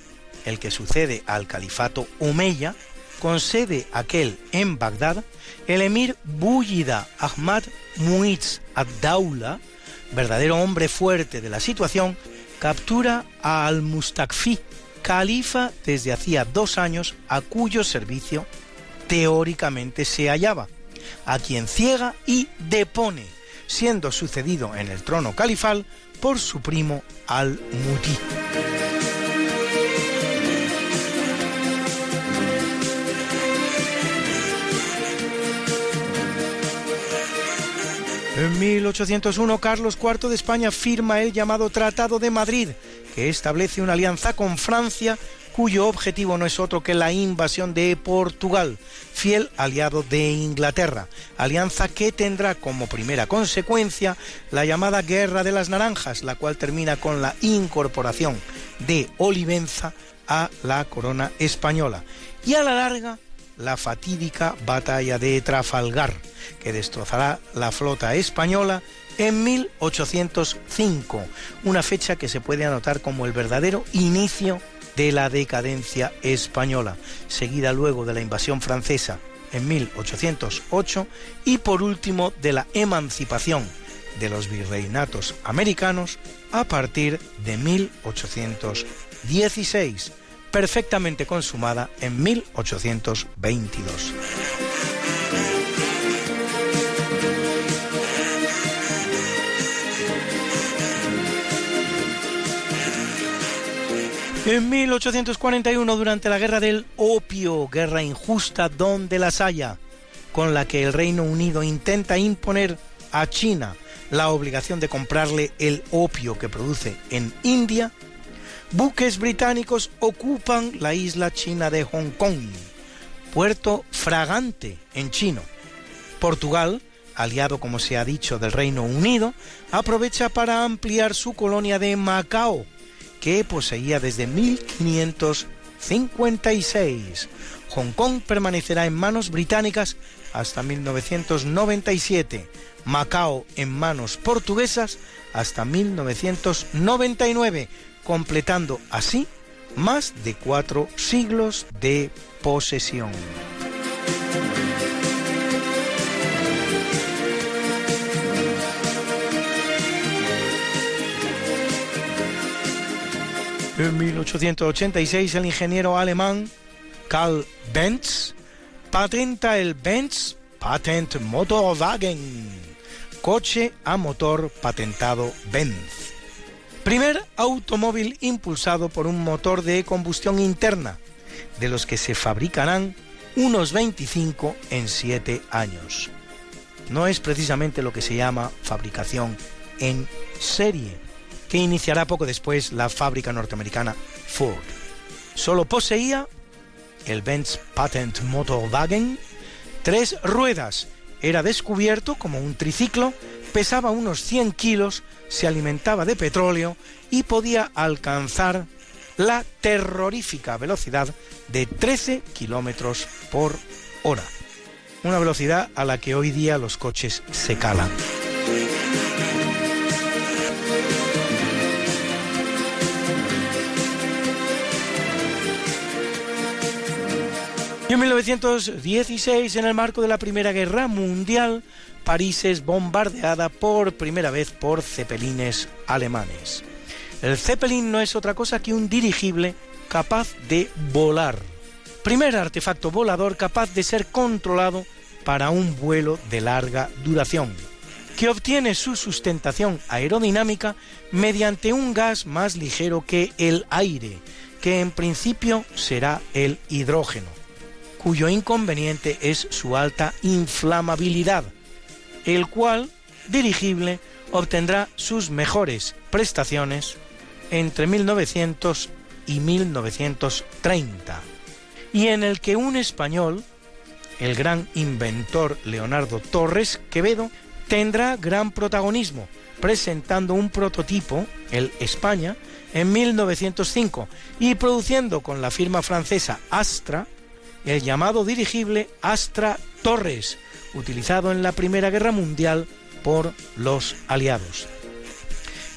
el que sucede al califato Omeya, con sede aquel en Bagdad, el emir Buyida Ahmad Muiz ad-Daula, verdadero hombre fuerte de la situación, captura a al-Mustakfi, califa desde hacía dos años a cuyo servicio teóricamente se hallaba, a quien ciega y depone, siendo sucedido en el trono califal por su primo Al-Mutí. En 1801 Carlos IV de España firma el llamado Tratado de Madrid, que establece una alianza con Francia cuyo objetivo no es otro que la invasión de Portugal, fiel aliado de Inglaterra, alianza que tendrá como primera consecuencia la llamada Guerra de las Naranjas, la cual termina con la incorporación de Olivenza a la corona española y a la larga la fatídica batalla de Trafalgar, que destrozará la flota española en 1805, una fecha que se puede anotar como el verdadero inicio de la decadencia española, seguida luego de la invasión francesa en 1808 y por último de la emancipación de los virreinatos americanos a partir de 1816 perfectamente consumada en 1822. En 1841, durante la Guerra del Opio, guerra injusta donde las haya, con la que el Reino Unido intenta imponer a China la obligación de comprarle el opio que produce en India, buques británicos ocupan la isla china de Hong Kong, puerto fragante en chino. Portugal, aliado como se ha dicho del Reino Unido, aprovecha para ampliar su colonia de Macao, que poseía desde 1556. Hong Kong permanecerá en manos británicas hasta 1997, Macao en manos portuguesas hasta 1999, completando así más de cuatro siglos de posesión. En 1886 el ingeniero alemán Karl Benz patenta el Benz Patent Motorwagen, coche a motor patentado Benz. Primer automóvil impulsado por un motor de combustión interna, de los que se fabricarán unos 25 en 7 años. No es precisamente lo que se llama fabricación en serie, que iniciará poco después la fábrica norteamericana Ford. Solo poseía el Benz Patent Motorwagen tres ruedas, era descubierto como un triciclo, pesaba unos 100 kilos se alimentaba de petróleo y podía alcanzar la terrorífica velocidad de 13 kilómetros por hora. Una velocidad a la que hoy día los coches se calan. En 1916, en el marco de la Primera Guerra Mundial, París es bombardeada por primera vez por cepelines alemanes. El Zeppelin no es otra cosa que un dirigible capaz de volar. Primer artefacto volador capaz de ser controlado para un vuelo de larga duración, que obtiene su sustentación aerodinámica mediante un gas más ligero que el aire, que en principio será el hidrógeno, cuyo inconveniente es su alta inflamabilidad, el cual, dirigible, obtendrá sus mejores prestaciones entre 1900 y 1930, y en el que un español, el gran inventor Leonardo Torres Quevedo, tendrá gran protagonismo, presentando un prototipo, el España, en 1905 y produciendo con la firma francesa Astra el llamado dirigible Astra Torres, utilizado en la Primera Guerra Mundial por los aliados.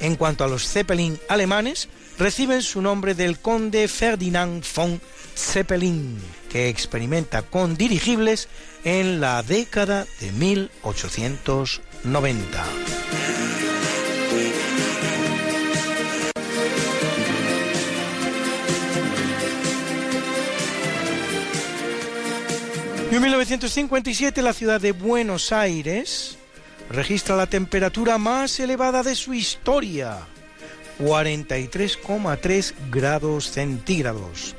En cuanto a los Zeppelin alemanes, reciben su nombre del conde Ferdinand von Zeppelin, que experimenta con dirigibles en la década de 1890. En 1957 la ciudad de Buenos Aires registra la temperatura más elevada de su historia, 43,3 grados centígrados.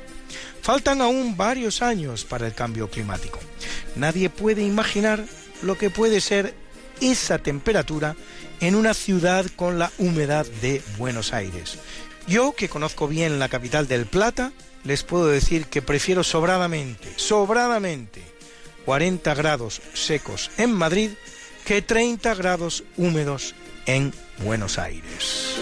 Faltan aún varios años para el cambio climático. Nadie puede imaginar lo que puede ser esa temperatura en una ciudad con la humedad de Buenos Aires. Yo, que conozco bien la capital del Plata, les puedo decir que prefiero sobradamente, sobradamente, 40 grados secos en Madrid que 30 grados húmedos en Buenos Aires.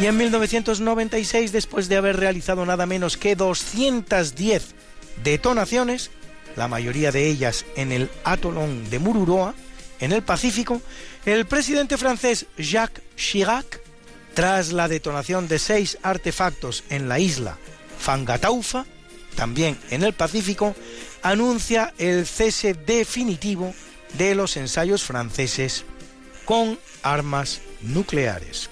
Y en 1996, después de haber realizado nada menos que 210 detonaciones, la mayoría de ellas en el atolón de Mururoa, en el Pacífico, el presidente francés Jacques Chirac, tras la detonación de seis artefactos en la isla Fangataufa, también en el Pacífico, anuncia el cese definitivo de los ensayos franceses con armas nucleares.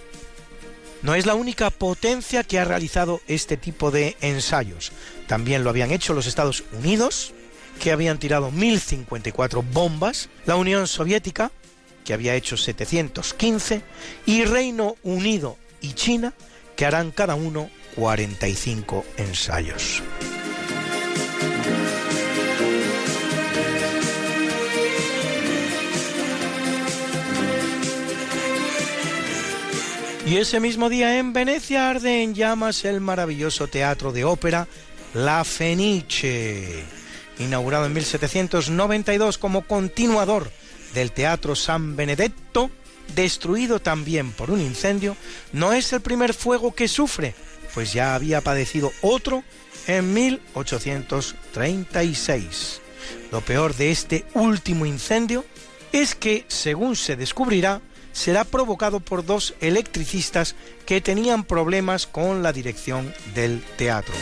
No es la única potencia que ha realizado este tipo de ensayos. También lo habían hecho los Estados Unidos, que habían tirado 1054 bombas, la Unión Soviética, que había hecho 715, y Reino Unido y China, que harán cada uno 45 ensayos. Y ese mismo día en Venecia arde en llamas el maravilloso teatro de ópera La Fenice, inaugurado en 1792 como continuador del Teatro San Benedetto, destruido también por un incendio, no es el primer fuego que sufre, pues ya había padecido otro en 1836. Lo peor de este último incendio es que, según se descubrirá, será provocado por dos electricistas que tenían problemas con la dirección del teatro.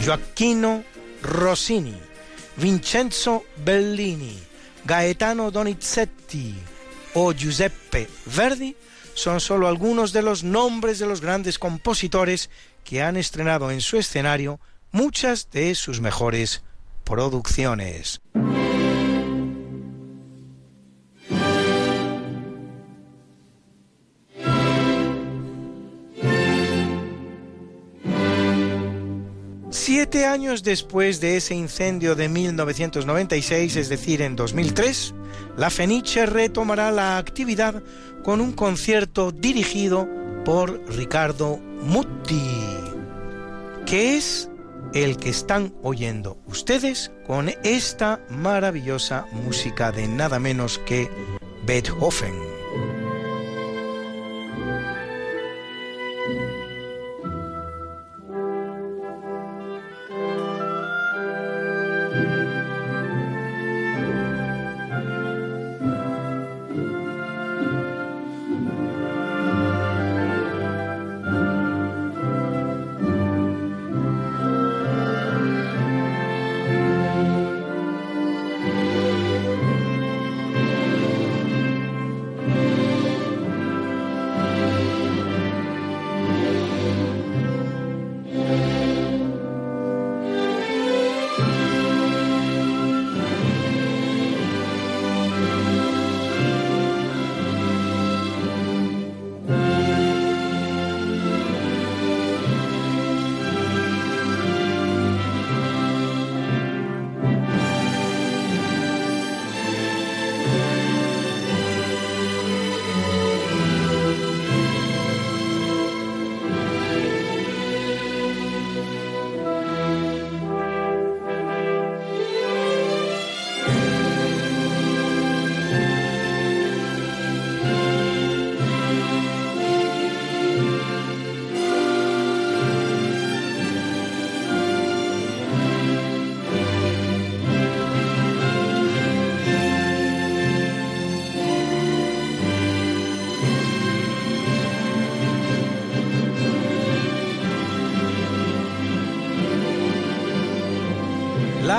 Gioacchino Rossini, Vincenzo Bellini, Gaetano Donizetti o Giuseppe Verdi son solo algunos de los nombres de los grandes compositores que han estrenado en su escenario muchas de sus mejores producciones. Siete años después de ese incendio de 1996, es decir, en 2003, la Fenice retomará la actividad con un concierto dirigido por Ricardo Mutti, que es el que están oyendo ustedes con esta maravillosa música de nada menos que Beethoven.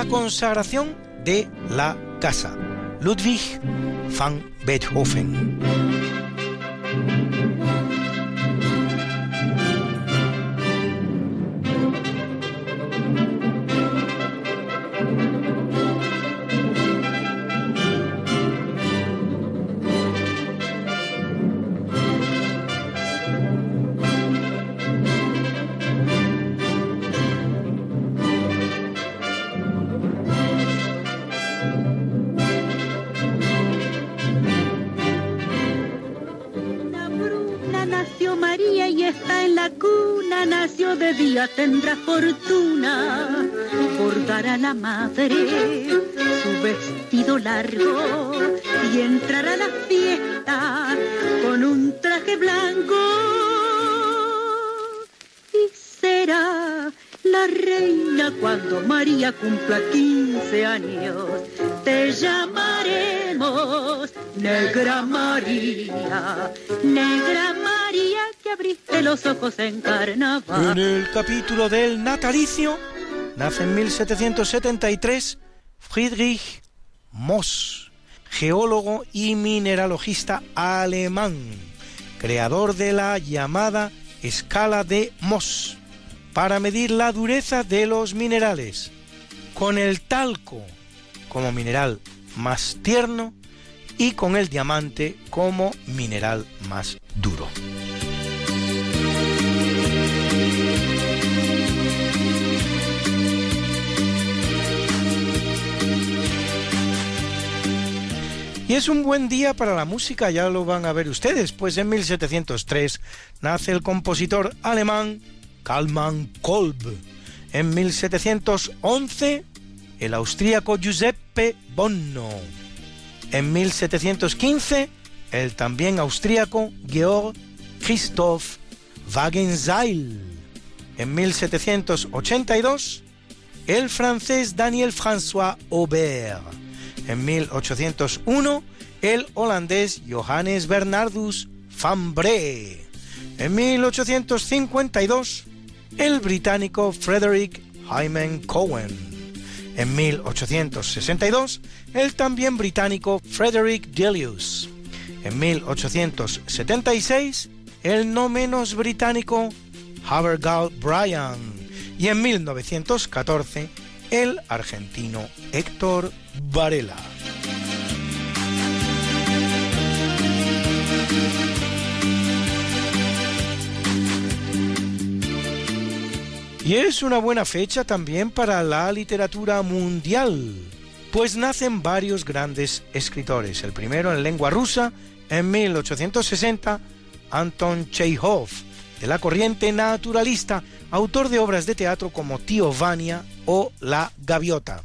Consagración de la casa, Ludwig van Beethoven. Tendrá fortuna. Bordará la madre su vestido largo y entrará a la fiesta con un traje blanco. Y será la reina cuando María cumpla 15 años. Te llamaremos Negra María, Negra María los ojos en. En el capítulo del natalicio nace en 1773 Friedrich Moss, geólogo y mineralogista alemán, creador de la llamada escala de Moss para medir la dureza de los minerales, con el talco como mineral más tierno y con el diamante como mineral más duro. Y es un buen día para la música, ya lo van a ver ustedes, pues en 1703 nace el compositor alemán Kalman Kolb. En 1711, el austríaco Giuseppe Bonno. En 1715, el también austríaco Georg Christoph Wagenseil. En 1782, el francés Daniel François Aubert. En 1801, el holandés Johannes Bernardus van Bree. En 1852, el británico Frederick Hyman Cohen. En 1862, el también británico Frederick Delius. En 1876, el no menos británico Havergal Bryan. Y en 1914, el argentino Héctor Varela. Y es una buena fecha también para la literatura mundial, pues nacen varios grandes escritores. El primero en lengua rusa, en 1860, Anton Chekhov, de la corriente naturalista, autor de obras de teatro como Tío Vania o La Gaviota.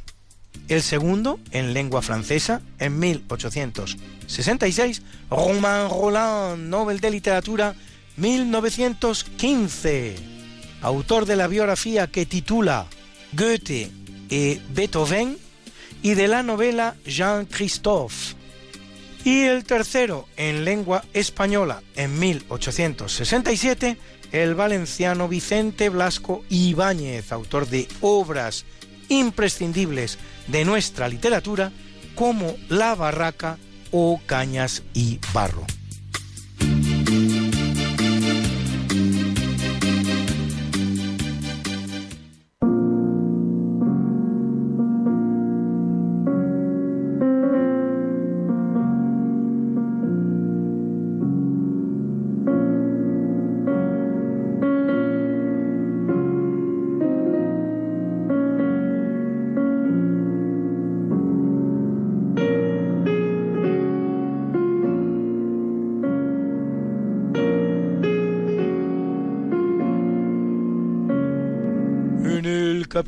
El segundo, en lengua francesa, en 1866, Romain Roland, Nobel de Literatura, 1915 autor de la biografía que titula Goethe y Beethoven, y de la novela Jean Christophe. Y el tercero, en lengua española, en 1867, el valenciano Vicente Blasco Ibáñez, autor de obras imprescindibles de nuestra literatura como La Barraca o Cañas y Barro.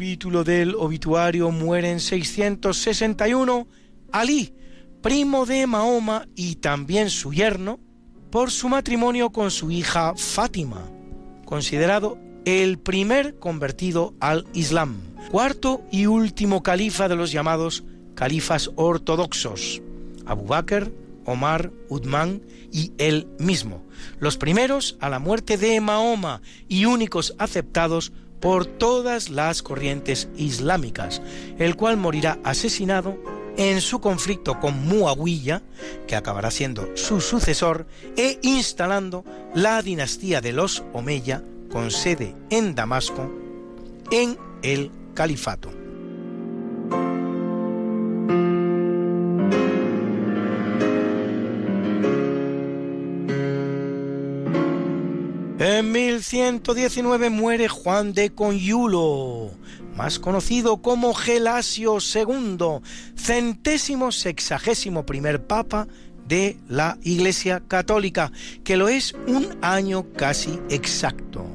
Capítulo del obituario muere en 661 Ali, primo de Mahoma y también su yerno, por su matrimonio con su hija Fátima, considerado el primer convertido al Islam, cuarto y último califa de los llamados califas ortodoxos, Abu Bakr, Omar, Uthman y él mismo, los primeros a la muerte de Mahoma y únicos aceptados por todas las corrientes islámicas, el cual morirá asesinado en su conflicto con Muawiyah, que acabará siendo su sucesor, e instalando la dinastía de los Omeya, con sede en Damasco, en el califato. En 1119 muere Juan de Conyulo, más conocido como Gelasio II, centésimo sexagésimo primer papa de la Iglesia Católica, que lo es un año casi exacto.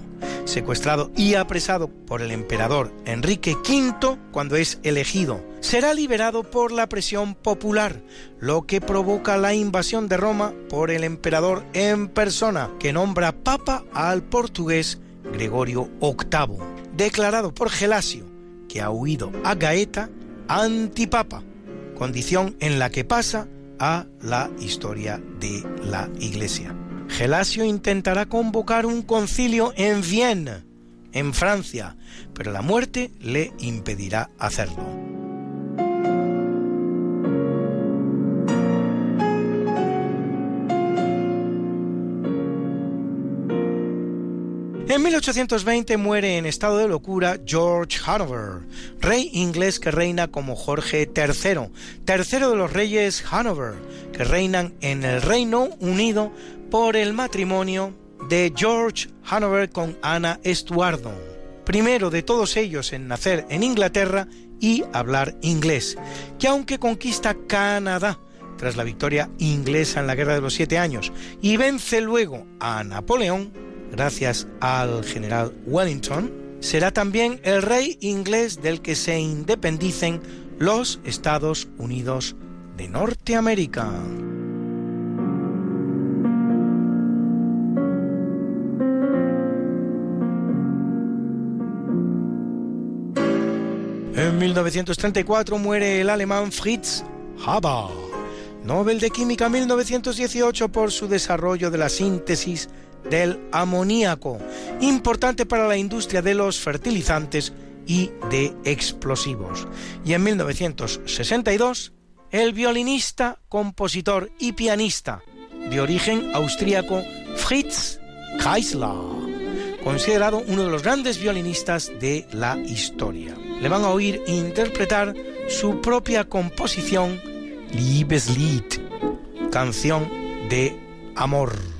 Secuestrado y apresado por el emperador Enrique V cuando es elegido, será liberado por la presión popular, lo que provoca la invasión de Roma por el emperador en persona, que nombra papa al portugués Gregorio VIII, declarado por Gelasio, que ha huido a Gaeta, antipapa, condición en la que pasa a la historia de la Iglesia. Gelasio intentará convocar un concilio en Viena, en Francia, pero la muerte le impedirá hacerlo. En 1820 muere en estado de locura George Hanover, rey inglés que reina como Jorge III, tercero de los reyes Hanover, que reinan en el Reino Unido por el matrimonio de George Hanover con Ana Estuardo, primero de todos ellos en nacer en Inglaterra y hablar inglés, que aunque conquista Canadá tras la victoria inglesa en la Guerra de los Siete Años y vence luego a Napoleón, gracias al general Wellington, será también el rey inglés del que se independicen los Estados Unidos de Norteamérica. En 1934 muere el alemán Fritz Haber, Nobel de Química 1918 por su desarrollo de la síntesis del amoníaco, importante para la industria de los fertilizantes y de explosivos. Y en 1962, el violinista, compositor y pianista de origen austríaco Fritz Kreisler, considerado uno de los grandes violinistas de la historia. Le van a oír interpretar su propia composición Liebeslied, canción de amor.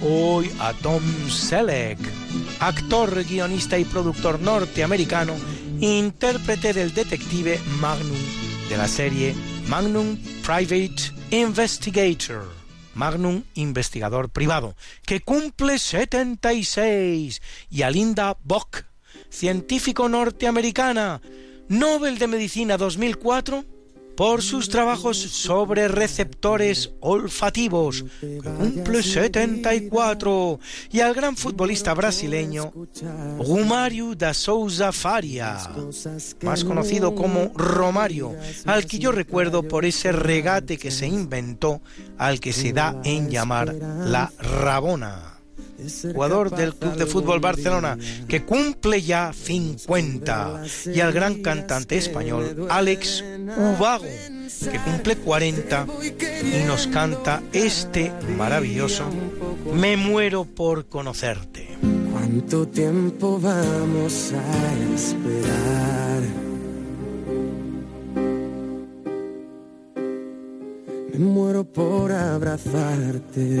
Hoy a Tom Selleck, actor, guionista y productor norteamericano, intérprete del detective Magnum de la serie Magnum Private Investigator. Magnum Investigador Privado, que cumple 76, y a Linda Bock, científico norteamericana, Nobel de Medicina 2004, por sus trabajos sobre receptores olfativos, cumple 74, y al gran futbolista brasileño Romário da Souza Faria, más conocido como Romario, al que yo recuerdo por ese regate que se inventó al que se da en llamar la Rabona jugador del Club de Fútbol Barcelona, que cumple ya 50, y al gran cantante español Alex Ubago, que cumple 40 y nos canta este maravilloso Me muero por conocerte. ¿Cuánto tiempo vamos a esperar? Me muero por abrazarte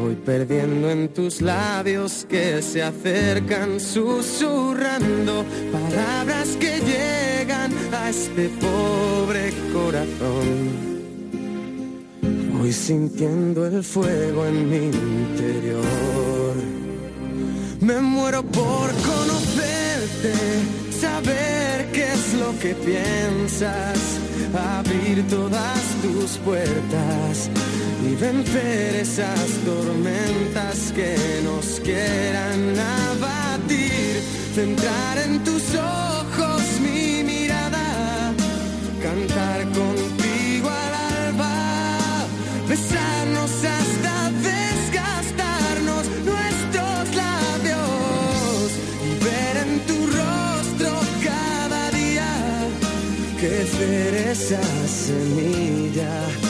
voy perdiendo en tus labios que se acercan susurrando palabras que llegan a este pobre corazón. Voy sintiendo el fuego en mi interior. Me muero por conocerte, saber qué es lo que piensas, abrir todas tus puertas y vencer esas tormentas que nos quieran abatir, centrar en tus ojos mi mirada, cantar contigo al alba, besarnos hasta desgastarnos nuestros labios y ver en tu rostro cada día crecer esa semilla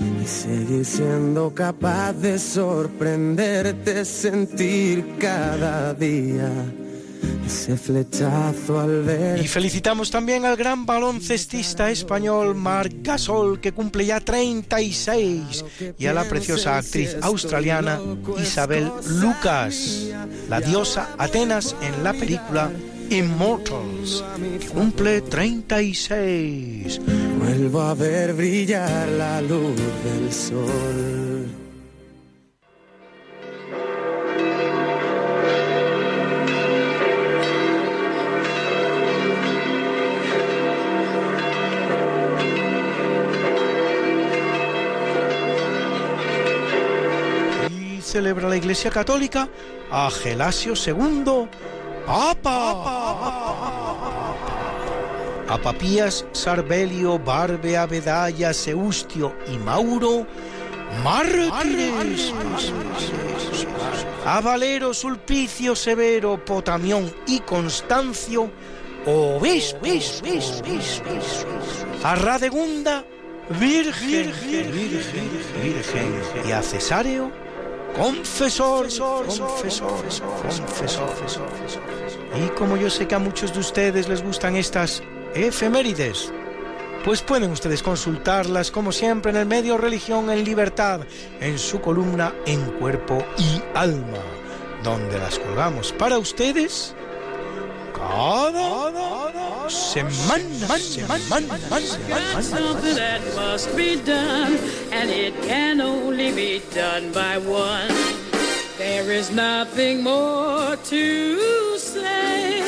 y seguir siendo capaz de sorprenderte, sentir cada día ese flechazo al ver. Y felicitamos también al gran baloncestista español Marc Gasol, que cumple ya 36, y a la preciosa actriz australiana Isabel Lucas, la diosa Atenas en la película Immortals, que cumple 36. Vuelvo a ver brillar la luz del sol. Y celebra la Iglesia Católica a Gelasio II, Papa. A Papías, Sarbelio, Barbea, Bedaya, Seustio y Mauro, mártires. A Valero, Sulpicio, Severo, Potamión y Constancio, obispos. A Radegunda, virgen, virgen, virgen. Y a Cesáreo, confesor, confesor, confesor. Y como yo sé que a muchos de ustedes les gustan estas efemérides, pues pueden ustedes consultarlas como siempre en el medio Religión en Libertad, en su columna En Cuerpo y Alma. donde las colgamos para ustedes cada semana, semana, semana. There is nothing more to say,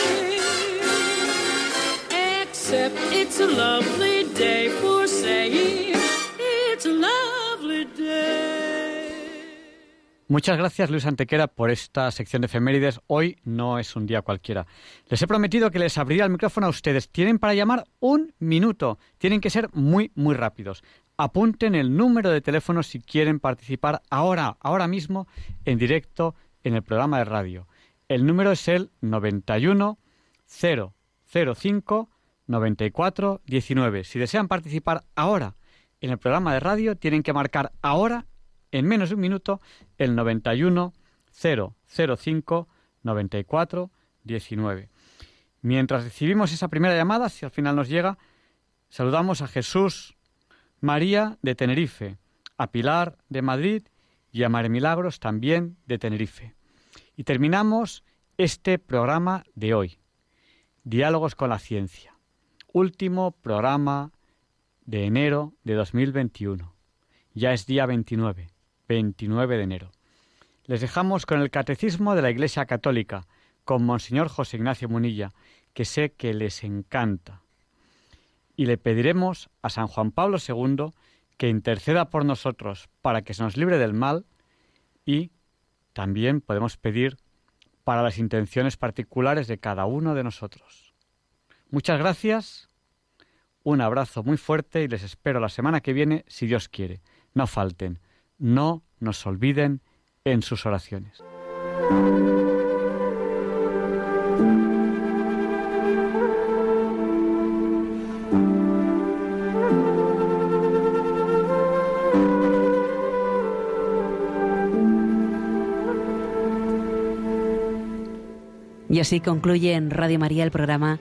it's a lovely day for saying it's a lovely day. Muchas gracias Luis Antequera por esta sección de efemérides. Hoy no es un día cualquiera. Les he prometido que les abriría el micrófono a ustedes. Tienen para llamar un minuto. Tienen que ser muy, muy rápidos. Apunten el número de teléfono si quieren participar ahora, ahora mismo, en directo en el programa de radio. El número es el 91 005 94 19. Si desean participar ahora en el programa de radio, tienen que marcar ahora en menos de un minuto el 91 005 94 19. Mientras recibimos esa primera llamada, si al final nos llega, saludamos a Jesús María de Tenerife, a Pilar de Madrid y a Mare Milagros también de Tenerife. Y terminamos este programa de hoy, Diálogos con la Ciencia, último programa de enero de 2021. Ya es día 29. 29 de enero. Les dejamos con el Catecismo de la Iglesia Católica, con Monseñor José Ignacio Munilla, que sé que les encanta. Y le pediremos a San Juan Pablo II que interceda por nosotros para que se nos libre del mal y también podemos pedir para las intenciones particulares de cada uno de nosotros. Muchas gracias, un abrazo muy fuerte y les espero la semana que viene, si Dios quiere. No falten no nos olviden en sus oraciones. Y así concluye en Radio María el programa